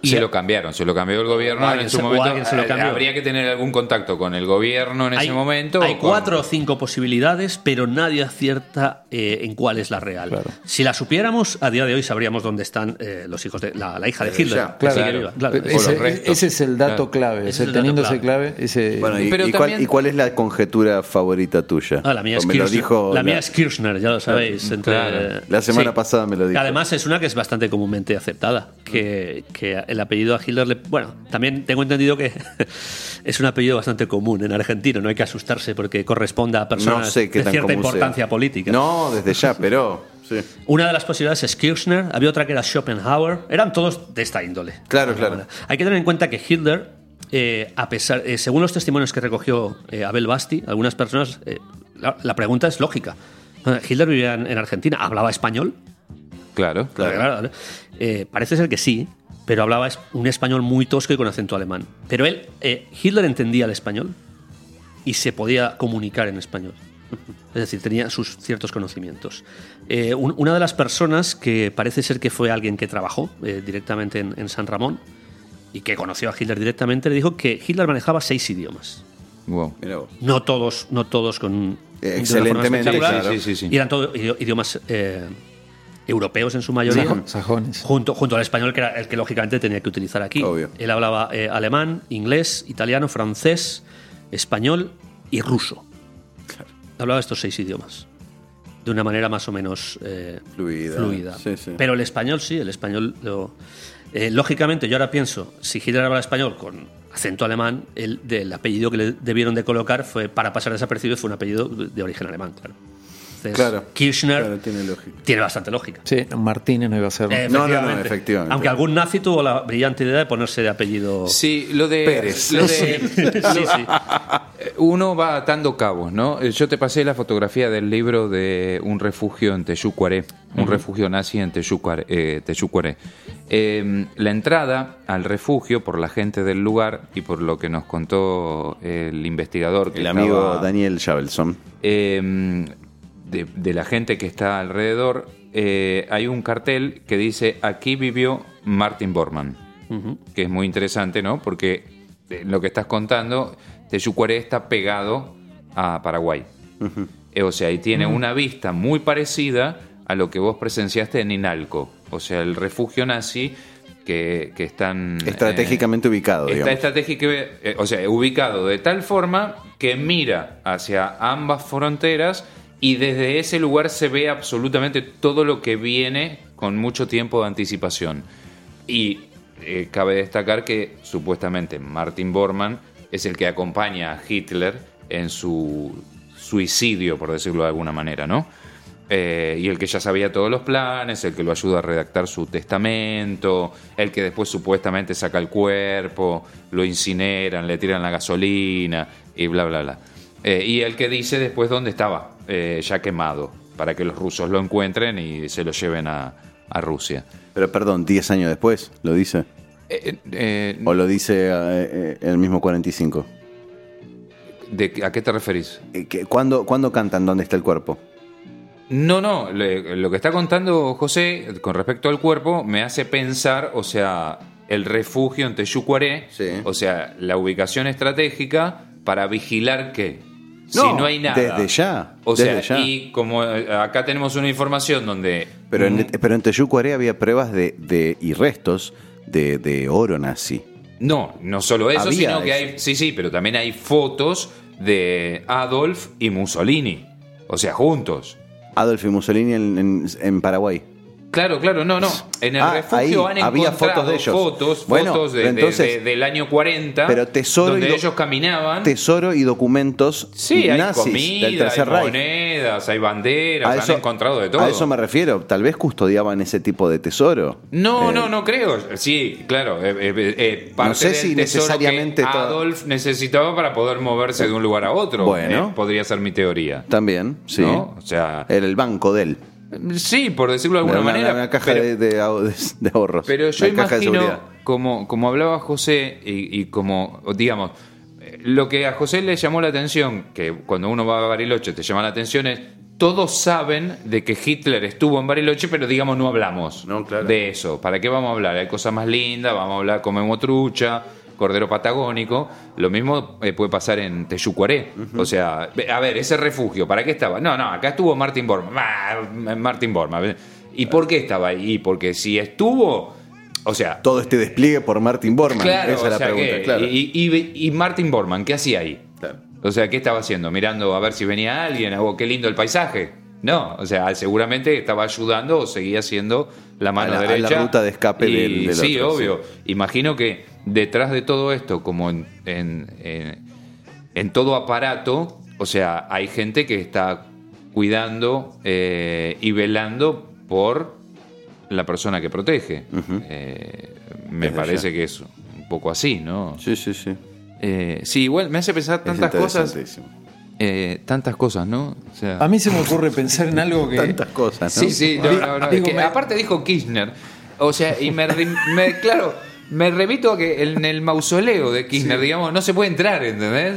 Y se lo cambiaron, se lo cambió el gobierno en su se- momento. alguien se lo eh, cambió. Habría que tener algún contacto con el gobierno en ese momento. Hay o con- cuatro o cinco posibilidades, pero nadie acierta eh, en cuál es la real. Claro. Si la supiéramos, a día de hoy sabríamos dónde están eh, los hijos de la, la hija de Hitler. ya, claro. claro. Ese, es el dato Claro. clave. Ese o sea, es el dato teniendo clave. ese clave, ese. Bueno, ¿y, Pero y cuál, y cuál es la conjetura favorita tuya? Ah, la mía es Kirchner. dijo la mía es Kirchner, ya lo sabéis. entre- Claro. La semana Sí. pasada me lo dijo. además es una que es bastante comúnmente aceptada. Que, que el apellido a Hitler le. Bueno, también tengo entendido que [LAUGHS] es un apellido bastante común en Argentina. No hay que asustarse porque corresponde a personas no sé qué de cierta sea. importancia política. No, desde ya, pero. sí. Una de las posibilidades es Kirchner, había otra que era Schopenhauer, eran todos de esta índole. Claro, claro. Hay que tener en cuenta que Hitler, eh, a pesar, eh, según los testimonios que recogió eh, Abel Basti, algunas personas, eh, la, la pregunta es lógica. Hitler vivía en, en Argentina, ¿hablaba español? Claro, Claro, claro. Eh, parece ser que sí, pero hablaba un español muy tosco y con acento alemán. Pero él, eh, Hitler entendía el español y se podía comunicar en español. [LAUGHS] Es decir, tenía sus ciertos conocimientos. Eh, un- una de las personas que parece ser que fue alguien que trabajó eh, directamente en, en San Ramón y que conoció a Hitler directamente, le dijo que Hitler manejaba seis idiomas. Wow. No todos, no todos con forma Excelentemente, claro. Sí, sí, sí. Y eran todos idi- idiomas eh, europeos en su mayoría. Sajo- sajones. Junto, junto al español, que era el que lógicamente tenía que utilizar aquí. Obvio. Él hablaba eh, alemán, inglés, italiano, francés, español y ruso. Hablaba estos seis idiomas. De una manera más o menos eh, Fluida. Sí, sí. Pero el español sí, el español lo. eh, lógicamente, yo ahora pienso, si Hitler habla español con acento alemán, el del apellido que le debieron de colocar fue, para pasar desapercibido, fue un apellido de origen alemán, claro. Entonces, Claro. Kirchner Claro, tiene lógica. tiene bastante lógica. Sí, Martínez no iba a ser. Eh, No, no, no, efectivamente. Aunque algún nazi tuvo la brillante idea de ponerse de apellido. Sí, lo de. Pérez. lo de- sí, sí. [LAUGHS] Uno va atando cabos, ¿no? Eh, Yo te pasé la fotografía del libro de un refugio en Teyucuaré, un refugio nazi en Teyucuaré. eh. Eh, la entrada al refugio por la gente del lugar y por lo que nos contó el investigador, que El amigo Daniel Javelson. eh, de, de la gente que está alrededor, eh, hay un cartel que dice aquí vivió Martin Bormann, que es muy interesante, ¿no? Porque eh, lo que estás contando, Teyucuaré está pegado a Paraguay. Eh, o sea, y tiene una vista muy parecida a lo que vos presenciaste en Inalco, o sea, el refugio nazi que, que están... Estratégicamente ubicado, Está digamos. estratégico, eh, o sea, ubicado de tal forma que mira hacia ambas fronteras y desde ese lugar se ve absolutamente todo lo que viene con mucho tiempo de anticipación. Y eh, cabe destacar que supuestamente Martin Bormann es el que acompaña a Hitler en su suicidio, por decirlo de alguna manera, ¿no? Eh, y el que ya sabía todos los planes, el que lo ayuda a redactar su testamento, el que después supuestamente saca el cuerpo, lo incineran, le tiran la gasolina y bla, bla, bla. Eh, y el que dice después dónde estaba, eh, ya quemado, para que los rusos lo encuentren y se lo lleven a, a Rusia. Pero perdón, 10 años después, ¿lo dice? Eh, eh, ¿O lo dice el mismo 45? ¿de qué- ¿A qué te referís? ¿Cuándo, ¿Cuándo cantan ¿Dónde está el cuerpo? No, no, le- lo que está contando José con respecto al cuerpo me hace pensar, o sea, el refugio en Teyucuaré, Sí. o sea, la ubicación estratégica para vigilar que si No, no hay nada. desde ya, O desde sea, ya. y como eh, acá tenemos una información donde. Pero en, Mm, pero en Teyucuaré había pruebas de, de- y restos de, de oro nazi. No, no solo eso, Había sino que eso. hay. Sí, sí, pero también hay fotos de Adolf y Mussolini. O sea, juntos. Adolf y Mussolini en, en- en Paraguay. Claro, claro, no, no. En el Ah, refugio ahí han había encontrado fotos de ellos. fotos, Bueno, fotos de- entonces- de- del año 40, pero tesoro y donde do- ellos caminaban. Tesoro y documentos Sí, hay nazis comida, del Tercer hay Reich. monedas, hay banderas, A han eso- encontrado de todo. A eso me refiero. Tal vez custodiaban ese tipo de tesoro. No, Eh, no, no creo. Sí, claro. eh, eh, eh, parte No sé del si necesariamente que Adolf necesitaba para poder moverse de un lugar a otro. Bueno. eh, podría ser mi teoría. También, sí. ¿No? O sea, Era el banco de él. Sí, por decirlo de alguna Una, manera. una caja pero- de, de ahor- de ahorros. Pero yo Una caja de imagino, seguridad. como, como hablaba José, y, y como, digamos, lo que a José le llamó la atención, que cuando uno va a Bariloche te llama la atención, es todos saben de que Hitler estuvo en Bariloche, pero digamos no hablamos No, claro. de eso. ¿Para qué vamos a hablar? Hay cosas más lindas, vamos a hablar, comemos trucha, cordero patagónico. Lo mismo eh, puede pasar en Teyucuaré. O sea, a ver, ese refugio, ¿para qué estaba? No, no, acá estuvo Martin Bormann. Ah, Martin Bormann. ¿Y por qué estaba ahí? Porque si estuvo... O sea, Todo este despliegue por Martin Bormann. Claro, Esa es la sea pregunta, que- claro. y, y- y Martin Bormann, ¿qué hacía ahí? Claro. O sea, ¿qué estaba haciendo? Mirando a ver si venía alguien, o qué lindo el paisaje. No, o sea, seguramente estaba ayudando o seguía siendo la mano A la- a la derecha. ruta de escape Y del- del Sí, otro, obvio. Imagino que detrás de todo esto, como en, en- en- en todo aparato, o sea, hay gente que está cuidando eh, y velando por la persona que protege. Eh, me Desde parece ya. que es un poco así, ¿no? Sí, sí, sí. Eh, sí, igual me hace pensar Es tantas cosas. eh, tantas cosas, ¿no? O sea, A mí se me ocurre pensar en algo que. Tantas cosas, ¿no? Sí, sí, no, no, no, Digo, es que me- aparte dijo Kirchner. O sea, y me- claro, me remito a que en el mausoleo de Kirchner, digamos, no se puede entrar, ¿entendés?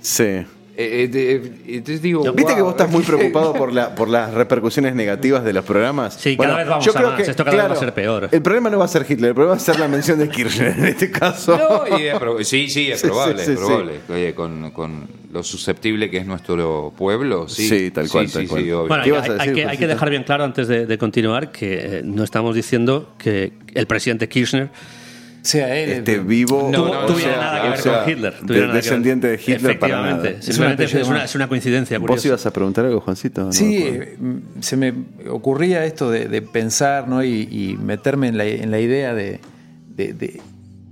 Sí. Eh, eh, de- entonces digo, Viste que wow, vos estás muy preocupado por, la, por las repercusiones negativas de los programas. Sí, cada vez vamos a más. Esto cada vez va a ser peor. El problema no va a ser Hitler, el problema va a ser la mención de Kirchner en este caso. No, y es sí, sí, es [LAUGHS] Sí, probable, sí, es sí, probable. Oye, con, con lo susceptible que es nuestro pueblo, sí. Sí, tal cual, Sí, tal sí, cual. sí. Bueno, ¿Qué hay, que, hay que dejar bien claro antes de, de continuar que eh, no estamos diciendo que el presidente Kirchner sea él. Este vivo No, tu- no, tuviera nada que o ver sea, con Hitler. de- descendiente de Hitler para nada. Efectivamente. Es Simplemente es una, es una coincidencia ¿Vos curiosa. ibas a preguntar algo, Juancito? No Sí, eh, mm, se me ocurría esto de, de pensar ¿no? y, y meterme en la, en la idea de, de- de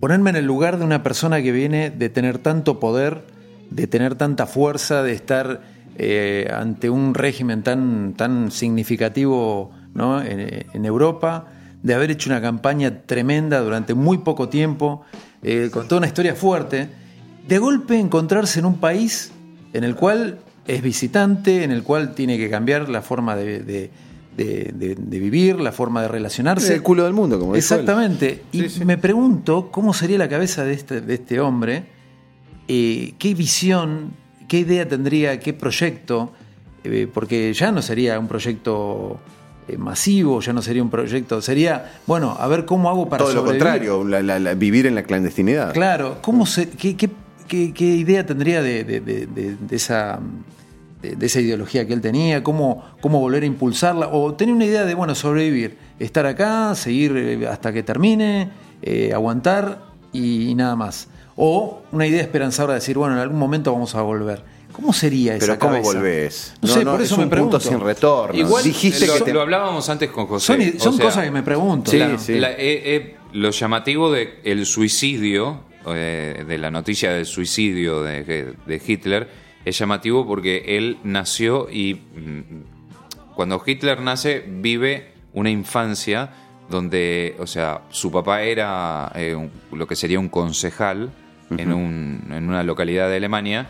ponerme en el lugar de una persona que viene de tener tanto poder, de tener tanta fuerza, de estar eh, ante un régimen tan, tan significativo ¿no? en, en Europa, de haber hecho una campaña tremenda durante muy poco tiempo, eh, con toda una historia fuerte, de golpe encontrarse en un país en el cual es visitante, en el cual tiene que cambiar la forma de, de- de- vivir, la forma de relacionarse. El culo del mundo, como dijo él. Exactamente. Y Sí, me pregunto cómo sería la cabeza de este, de este hombre, eh, qué visión, qué idea tendría, qué proyecto, eh, porque ya no sería un proyecto eh, masivo, ya no sería un proyecto, sería, bueno, a ver cómo hago para Todo lo sobrevivir. contrario, la- la- la- vivir en la clandestinidad. Claro, ¿cómo se, qué, qué- qué- qué idea tendría de, de- de- de- de esa, de, esa ideología que él tenía? ¿Cómo, ¿Cómo volver a impulsarla? ¿O tenía una idea de, bueno, sobrevivir, estar acá, seguir eh, hasta que termine, eh, aguantar y, y nada más? ¿O una idea esperanzadora de decir, bueno, en algún momento vamos a volver? ¿Cómo sería esa Pero ¿cómo cabeza? volvés? No, sé, por es eso un me pregunto. punto sin retorno. Igual Dijiste lo, que te- lo hablábamos antes con José. Son, o son sea, cosas que me pregunto. Sí, claro. sí. La- eh, eh, lo llamativo de el suicidio, eh, de la noticia del suicidio de, de Hitler, es llamativo porque él nació y mm, cuando Hitler nace vive una infancia donde, o sea, su papá era eh, un- lo que sería un concejal en, un- en una localidad de Alemania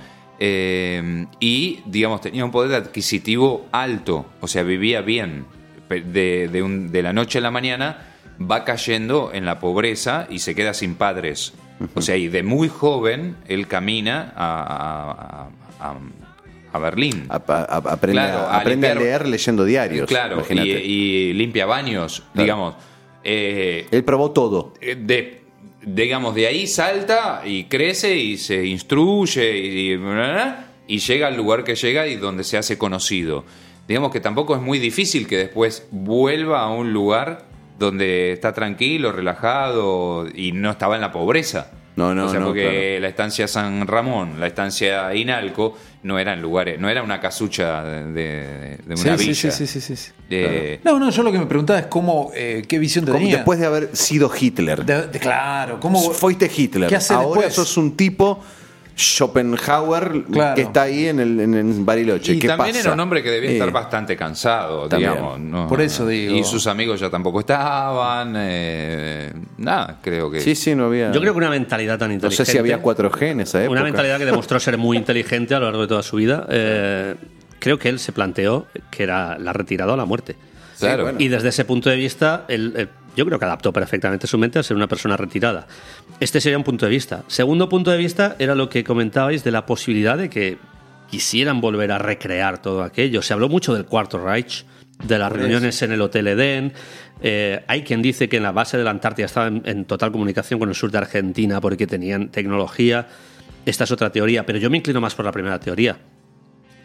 eh, y, digamos, tenía un poder adquisitivo alto, o sea, vivía bien. De, de un- de la noche a la mañana va cayendo en la pobreza y se queda sin padres. O sea, y de muy joven él camina a, a- a- a Berlín. aprende, Claro, a, leer leyendo diarios. Claro, y limpia baños, digamos. Eh, Él probó todo. eh, de, digamos, de ahí salta y crece y se instruye y, y, y llega al lugar que llega y donde se hace conocido. Digamos que tampoco es muy difícil que después vuelva a un lugar donde está tranquilo, relajado y no estaba en la pobreza. No, no, O sea, no, porque claro. la estancia San Ramón, la estancia Inalco, no eran lugares, no era una casucha de, de- una sí, villa. sí, sí, sí, sí, sí. Eh, No, no, yo lo que me preguntaba es cómo, eh, qué visión tenía. después de haber sido Hitler. De- de- claro, cómo Fuiste Hitler. ¿Qué hace Ahora después? sos un tipo Schopenhauer Claro. que está ahí en, el, en, en Bariloche. Y ¿Qué también pasa? era un hombre que debía Eh, estar bastante cansado, también. digamos. ¿no? Por eso digo. Y sus amigos ya tampoco estaban. eh, nada, creo que. Sí, sí, no había. Yo creo que una mentalidad tan No inteligente. sé si había 4G en esa época. Una mentalidad que demostró ser muy inteligente a lo largo de toda su vida. Eh, creo que él se planteó que era la retirada o la muerte. Claro. bueno. Y desde ese punto de vista, él, él- yo creo que adaptó perfectamente su mente a ser una persona retirada. Este sería un punto de vista. Segundo punto de vista era lo que comentabais de la posibilidad de que quisieran volver a recrear todo aquello. Se habló mucho del Cuarto Reich, de las reuniones en el Hotel Edén. Eh, hay quien dice que en la base de la Antártida estaba en, en total comunicación con el sur de Argentina porque tenían tecnología. Esta es otra teoría, pero yo me inclino más por la primera teoría.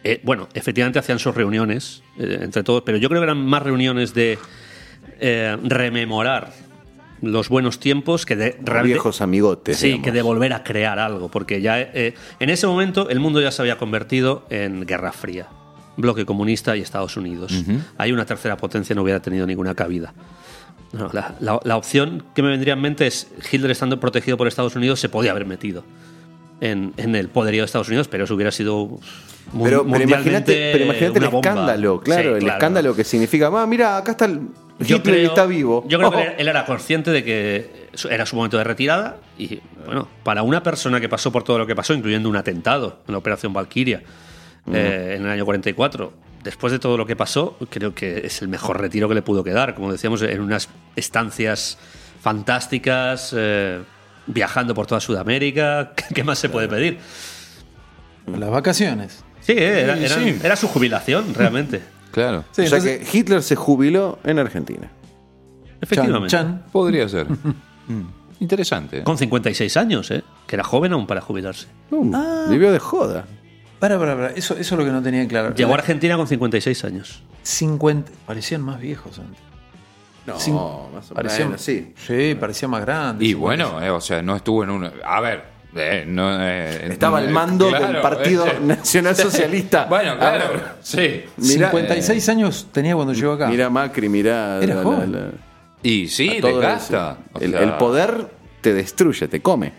Eh, bueno, efectivamente hacían sus reuniones eh, entre todos, pero yo creo que eran más reuniones de eh, rememorar los buenos tiempos que de realmente- viejos amigotes, Sí, digamos. que de volver a crear algo, porque ya eh, en ese momento el mundo ya se había convertido en Guerra Fría, bloque comunista y Estados Unidos. Hay una tercera potencia no hubiera tenido ninguna cabida. No, la, la- la opción que me vendría en mente es Hitler estando protegido por Estados Unidos se podía haber metido en, en el poderío de Estados Unidos, pero eso hubiera sido Pero, pero imagínate, pero imagínate el bomba. escándalo, claro, Sí, el claro. escándalo que significa, ah, mira, acá está el Yo Hitler creo- está vivo. Yo creo Oh. que él era consciente de que era su momento de retirada y, bueno, para una persona que pasó por todo lo que pasó, incluyendo un atentado en la Operación Valkyria eh, en el año 44, después de todo lo que pasó, creo que es el mejor retiro que le pudo quedar. Como decíamos, en unas estancias fantásticas, eh, viajando por toda Sudamérica. [LAUGHS] ¿Qué más se puede pedir? Las vacaciones. Sí, era, Sí, era- sí. era su jubilación, realmente. Claro. Sí, o sea entonces- que Hitler se jubiló en Argentina. Efectivamente. Chan, chan. Podría ser. [LAUGHS] Mm, Interesante. Con 56 años, ¿eh? que era joven aún para jubilarse. Um, Ah. Vivió de joda. Para, para, para. Eso, eso es lo que no tenía claro. Llegó a Argentina con 56 años. 50. Parecían más viejos antes. No, Cin- más o parecía- menos, sí. Sí, parecía más grande. Y 50. bueno, eh, o sea, no estuvo en un. A ver. Eh, no, eh, Estaba eh, al mando claro, del Partido eh, Nacional [LAUGHS] Socialista. Bueno, claro. A ver, Sí. Mirá, 56 años tenía cuando llegó acá. Mira Macri, mira. Era joven. Y sí, a todo desgasta. ese- O El, sea, el poder te destruye, te come.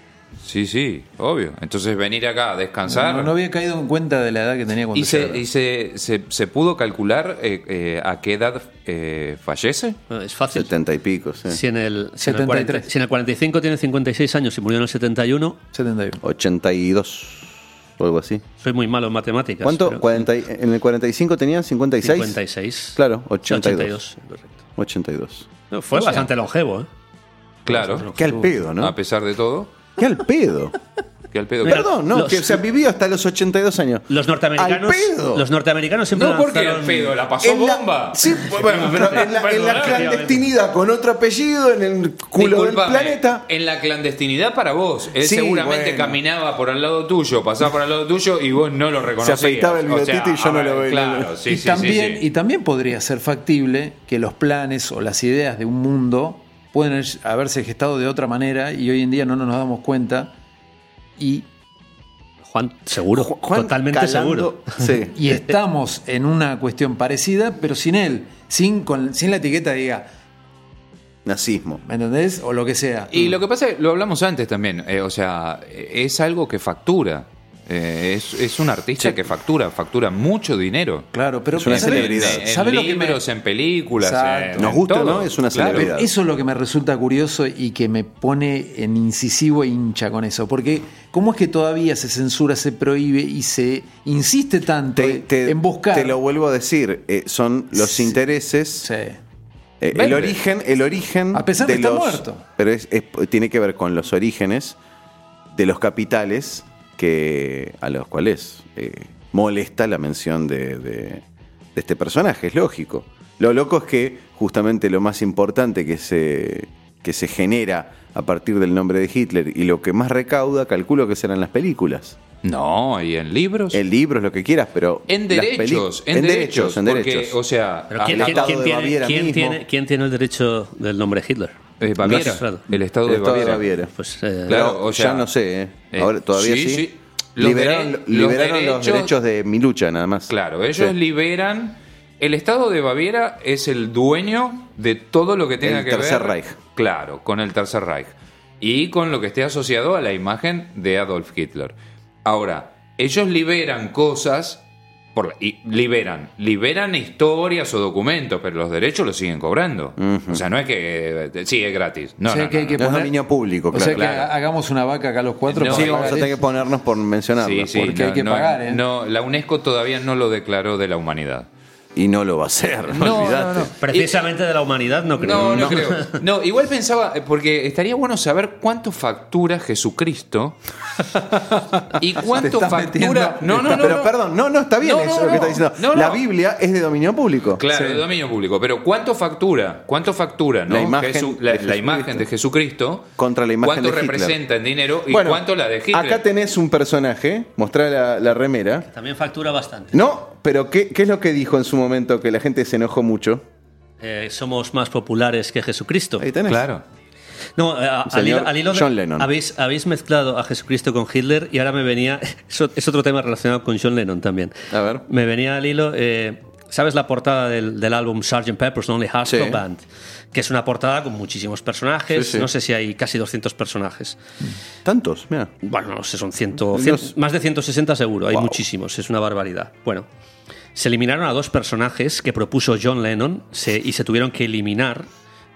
Sí, sí, obvio. Entonces venir acá a descansar. No, no había caído en cuenta de la edad que tenía cuando ¿Y, se, y se, se, se pudo calcular eh, eh, a qué edad eh, fallece? Bueno, Es fácil. Setenta y pico, sí. Si en, el, si, en el 73. 40 si en el 45 tiene 56 años y murió en el 71, 71. 82 o algo así. soy muy malo en matemáticas. ¿Cuánto? pero 40 y- en el 45 tenían 56. 56. Claro, 82. correcto. 82. No, fue bastante longevo, ¿eh? Claro. Qué al pedo, ¿no? A pesar de todo. Qué al pedo. Que al pedo. Perdón, no, los- que se vivió hasta los 82 años. Los norteamericanos, ¡Al pedo! los norteamericanos siempre No, porque al pedo la pasó En la- bomba. sí, bueno, pero [LAUGHS] en la, en la Perdóname, clandestinidad con otro apellido en el culo Disculpame, del planeta. En la clandestinidad para vos. Él Sí, seguramente bueno. caminaba por al lado tuyo, pasaba por al lado tuyo y vos no lo reconocías. afeitaba el O sea, bigotito y yo no ver, lo veía. Claro, sí, y, sí, también, sí, sí. y también podría ser factible que los planes o las ideas de un mundo pueden haberse gestado de otra manera y hoy en día no nos damos cuenta y, Juan, seguro, Ju- Juan totalmente calando- seguro. [LAUGHS] Sí. y estamos en una cuestión parecida, pero sin él, sin, con, sin la etiqueta diga, Nazismo. ¿me entendés? O lo que sea. Y lo que pasa es, lo hablamos antes también, eh, o sea, es algo que factura. Eh, es, es un artista que factura, factura mucho dinero. Claro, pero Es una ¿sabe- celebridad. En, ¿sabe lo que me- en películas. En- Nos gusta todo. no, es una Claro. celebridad. Pero eso es lo que me resulta curioso y que me pone en incisivo e hincha con eso. Porque, ¿cómo es que todavía se censura, se prohíbe y se insiste tanto Te, te- en buscar? te lo vuelvo a decir, eh, son los Sí. intereses, Sí. eh, el origen, el origen A pesar de que está los- muerto. Pero es- es- tiene que ver con los orígenes de los capitales que a los cuales eh, molesta la mención de, de- de este personaje, es lógico. Lo loco es que justamente lo más importante que se que se genera a partir del nombre de Hitler y lo que más recauda, calculo que serán las películas. No, y en libros. El libro es lo que quieras, pero. en derechos, peli- en, derechos, en porque, derechos. o sea, ¿quién, habla- quién- quién de tiene, Baviera quién mismo. tiene- quién tiene el derecho del nombre Hitler? eh, Baviera, el estado El de Estado de Baviera. Baviera. Pues, eh, Claro, o sea, ya no sé, ¿eh? eh, Ahora todavía sí. sí, sí. Los Liberaron, dere- los liberaron los derechos- derechos de Milucha, nada más. Claro, ellos Sí. liberan. El Estado de Baviera es el dueño de todo lo que tenga El que Tercer ver. Reich. Claro, con el Tercer Reich. Y con lo que esté asociado a la imagen de Adolf Hitler. Ahora, ellos liberan cosas. Por, la- y liberan, liberan historias o documentos, pero los derechos los siguen cobrando. O sea, no es que eh, sí es gratis. No, O sea no, que hay no, que No es poner- dominio público, O sea claro. que Claro. hagamos una vaca acá los cuatro. Sí, vamos a tener que ponernos por mencionarlo. Sí, sí, porque hay que no, pagar, ¿eh? no, la UNESCO todavía no lo declaró de la humanidad. Y no lo va a hacer, [LAUGHS] no, [LAUGHS] olvidate. precisamente de la humanidad no creo. No, no, creo. [LAUGHS] No, igual pensaba, eh, porque estaría bueno saber cuánto factura Jesucristo y cuánto factura. metiendo- No, no, no. pero no. perdón, no, no está bien No, eso no, lo que no. está diciendo. No, La no. Biblia es de dominio público. Claro, de dominio público. Pero ¿cuánto factura? ¿Cuánto factura, no? La imagen Jesu- de la, la Jesucristo. imagen de Jesucristo. Contra la imagen ¿Cuánto de Hitler. representa en dinero y Bueno, cuánto la de Hitler? Acá tenés un personaje, mostrá la, la remera. También factura bastante. No, pero ¿qué, ¿qué es lo que dijo en su momento que la gente se enojó mucho? Eh, somos más populares que Jesucristo. Ahí tenés. Claro. No, a- al, al hilo de- John Lennon. Habéis, habéis mezclado a Jesucristo con Hitler y ahora me venía. [LAUGHS] es otro tema relacionado con John Lennon también. A ver. Me venía al hilo. eh, ¿Sabes la portada del, del álbum Sgt. Pepper's Lonely Hearts Sí. Club Band? Que es una portada con muchísimos personajes. Sí, sí. No sé si hay casi 200 personajes. Tantos, mira. Bueno, no sé, son 100, Los- 100 más de 160 seguro. Hay Wow. muchísimos, es una barbaridad. Bueno, se eliminaron a dos personajes que propuso John Lennon se- y se tuvieron que eliminar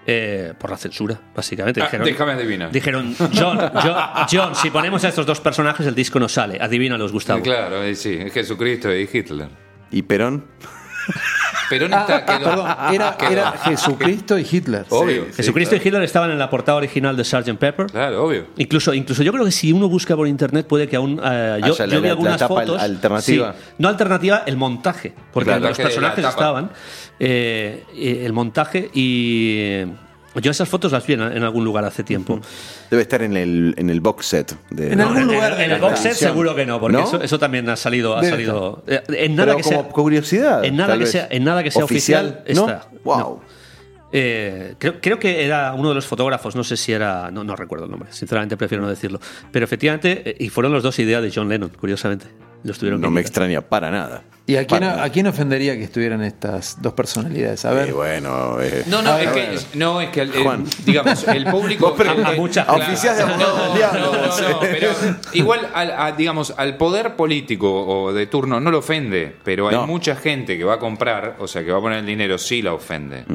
eh, por la censura, básicamente. Ah, Dijeron, déjame adivinar. Dijeron, John, John, John, si ponemos a estos dos personajes, el disco no sale. Adivínalos, Gustavo. Claro, sí, Jesucristo y Hitler. ¿Y Perón? Pero no está, Ah, quedó- perdón, era, quedó. era Jesucristo y Hitler. Obvio. Jesucristo y Hitler estaban en la portada original de Sgt. Pepper. Claro, obvio. Incluso, incluso yo creo que si uno busca por internet puede que aún eh, yo, la- yo vi algunas la fotos alternativa. sí. no alternativa el montaje porque Claro, los personajes estaban eh, eh, el montaje y eh, yo esas fotos las vi en, en algún lugar hace tiempo Debe estar en el, en el box set. De, En algún en, lugar en de el la box set seguro que no porque ¿No? Eso, eso también ha salido ha salido eh, en nada Pero que como sea curiosidad. en nada que vez. sea en nada que sea oficial, ¿no? está Wow. No. Eh, creo, creo que era uno de los fotógrafos, no sé si era, no, no recuerdo el nombre, sinceramente prefiero no decirlo, pero efectivamente, eh, y fueron los dos ideas de John Lennon, curiosamente, los tuvieron No que me quitar. extraña para nada. ¿Y a quién, a quién ofendería que estuvieran estas dos personalidades? A ver. Bueno, eh, No, no, A es que, no, es que el- Juan. digamos, el [LAUGHS] público. A mucha- claro. oficial de no, abogados del no, diablo, no, vos, no, pero igual, al, a, digamos, al poder político o de turno no lo ofende, pero hay No. mucha gente que va a comprar, o sea, que va a poner el dinero, sí la ofende.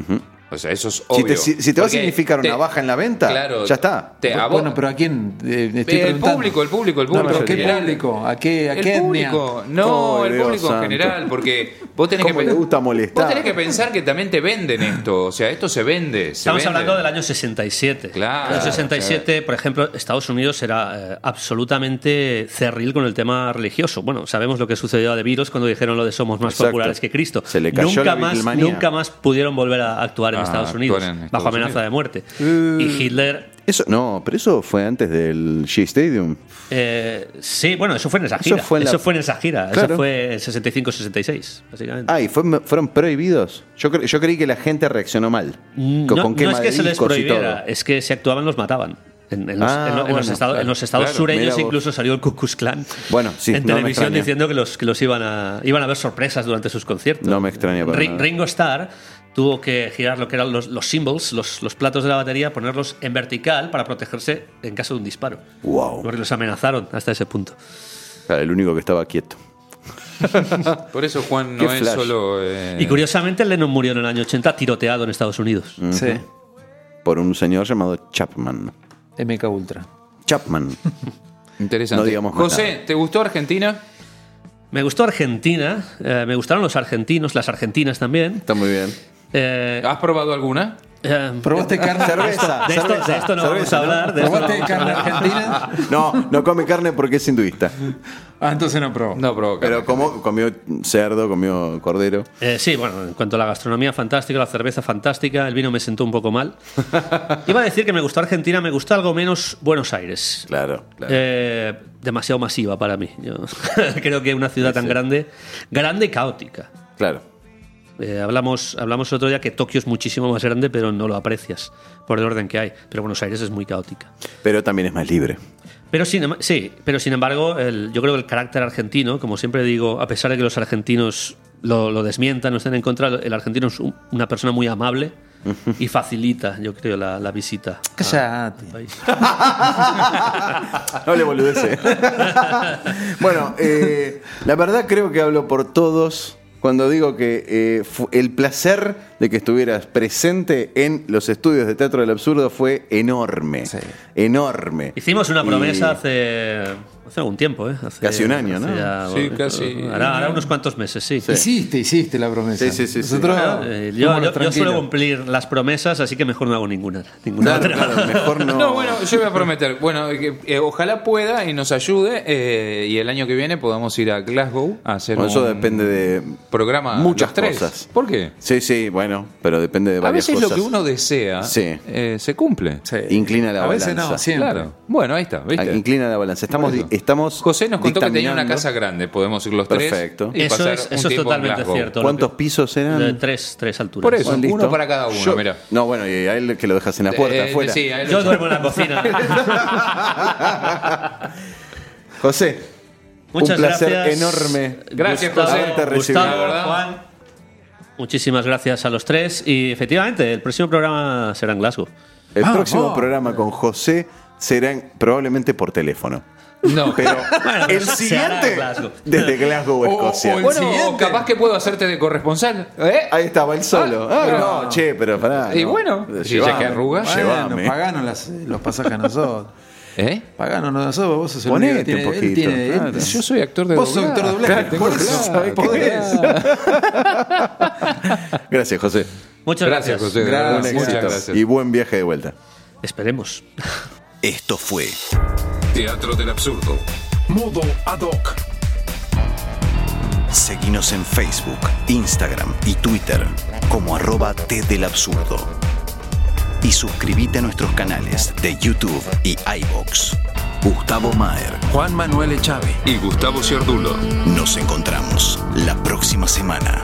O sea, eso es si obvio. te, si- si te va a significar una te- baja en la venta, Claro, ya está. te- a vos- Bueno, pero ¿a quién? Eh, estoy el preguntando. público, el público, el No, público. pero ¿qué público? ¿A qué, a el qué etnia? público, no, Ay, el Dios público santo. en general, porque vos tenés que ¿Cómo le gusta molestar? Vos tenés que pensar que también te venden esto, o sea, esto se vende. se Estamos vende. hablando del año 67. Claro, En el año 67, por ejemplo, Estados Unidos era eh, absolutamente cerril con el tema religioso. Bueno, sabemos lo que sucedió a The Beatles cuando dijeron lo de somos más Exacto. populares que Cristo. Se le cayó nunca la más, nunca más pudieron volver a actuar en Ah, Estados actuar Unidos en Estados bajo amenaza Unidos. de muerte. y Hitler Eso, no, pero eso fue antes del Shea Stadium. Eh, sí, bueno, eso fue en esa Eso gira. fue en la- Eso fue en esa gira. Claro. Eso fue en 65-66, básicamente. Ah, y fue- fueron prohibidos. Yo, cre- yo creí que la gente reaccionó mal. Mm, Con, no, con no es que se les prohibiera, es que si actuaban los mataban. En, en los, Ah, en lo- en los bueno, estados, en los estados claro, sureños incluso salió el Ku Klux Klan Bueno, sí, en no me televisión extraña. diciendo que los, que los iban, a, iban a ver sorpresas durante sus conciertos. No me extraña para Ri- nada. Ringo Starr tuvo que girar lo que eran los, los cymbals, los, los platos de la batería, ponerlos en vertical para protegerse en caso de un disparo. Wow. Porque los amenazaron hasta ese punto. Claro, el único que estaba quieto. [LAUGHS] Por eso Juan Qué no es flash. solo. eh, Y curiosamente Lennon murió en el año 80 tiroteado en Estados Unidos. Sí. Por un señor llamado Chapman. MK Ultra. Chapman. [LAUGHS] Interesante. No digamos José, nada. ¿te gustó Argentina? Me gustó Argentina, eh, me gustaron los argentinos, las argentinas también. Está muy bien. Eh, ¿Has probado alguna? Eh, ¿Probaste carne? Cerveza. de, esto, de cerveza, esto no vamos cerveza, a hablar. De no ¿Probaste vamos a carne hablar. argentina? [LAUGHS] No, no come carne porque es hinduista. Ah, entonces no probó. No provoca. Pero como, comió cerdo, comió cordero. Eh, sí, bueno, en cuanto a la gastronomía fantástica, la cerveza fantástica, el vino me sentó un poco mal. [LAUGHS] Iba a decir que me gustó Argentina, me gustó algo menos Buenos Aires. Claro, claro. Eh, demasiado masiva para mí. Yo [LAUGHS] creo que una ciudad tan grande, grande y caótica. claro. Eh, hablamos, hablamos otro día que Tokio es muchísimo más grande, pero no lo aprecias por el orden que hay. Pero Buenos Aires es muy caótica. Pero también es más libre. Pero sin, em- sí, pero sin embargo, el- yo creo que el carácter argentino, como siempre digo, a pesar de que los argentinos lo, lo desmientan, no estén en contra, el argentino es un- una persona muy amable y facilita, yo creo, la, la visita. Cállate. [LAUGHS] No le boludece. [LAUGHS] bueno, eh, la verdad creo que hablo por todos cuando digo que eh, el placer de que estuvieras presente en los estudios de Teatro del Absurdo fue enorme. Sí. Enorme. Hicimos una Y- promesa hace, hace algún tiempo, ¿eh? Hace- Casi un año, ¿no? ya- Sí, casi. Hará, hará unos cuantos meses, sí. Hiciste, hiciste la promesa. Sí, sí, sí, sí. Nosotros Bueno, eh, yo, los yo- yo suelo cumplir las promesas, así que mejor no hago ninguna. ninguna Claro, otra. claro, mejor no. No, bueno, yo voy a prometer. Bueno, que, eh, ojalá pueda y nos ayude eh, y el año que viene podamos ir a Glasgow a hacer Bueno, eso un depende de programa muchas tres. cosas. ¿Por qué? Sí, sí, bueno, pero depende de A varias veces cosas. lo que uno desea Sí. eh, se cumple. Sí. Inclina la A veces balanza. no, siempre. Claro. Bueno, ahí está, ¿viste? Ah, Inclina la balanza. Estamos, estamos José nos contó que tenía una casa grande. Podemos ir los Perfecto. tres. y Eso pasar es, un eso es totalmente cierto. ¿Cuántos que- pisos eran? de tres, tres alturas. Por eso, Bueno, uno para cada uno, Yo- mira. No, bueno, y a él que lo dejas en la puerta, Eh, afuera. sí, a Yo duermo en la cocina. [LAUGHS] José, Muchas un placer gracias. enorme. Gracias, Gustavo, José. Gustavo, La verdad. Juan. Muchísimas gracias a los tres. Y efectivamente, el próximo programa será en Glasgow. El Ah, próximo oh. programa con José será en- probablemente por teléfono. No. Pero [LAUGHS] Bueno, el siguiente Glasgow. desde Glasgow, O- o- el- Bueno, siguiente. capaz que puedo hacerte de corresponsal. ¿Eh? Ahí estaba el solo. Ah, Ah, no. no, che, pero pará. Y no. bueno, si Llevame, ya que arrugas. Bueno, paganos las- los pasajes a nosotros. ¿Eh? Paganos nosotros, vos sos el Ponete único que tiene- un él poquito, tiene- él- claro. Yo soy actor de Vos sos actor de doblaje, Tengo por eso claro, claro. [LAUGHS] Gracias, José. Muchas Gracias, gracias. José. Gracias. Muchas gracias. Y buen viaje de vuelta. Esperemos. Esto fue Teatro del absurdo. Modo ad hoc. Seguinos en Facebook, Instagram y Twitter como arroba T del Absurdo. Y suscríbete a nuestros canales de YouTube y iBox. Gustavo Maher. Juan Manuel Echave. Y Gustavo Ciardulo. Nos encontramos la próxima semana.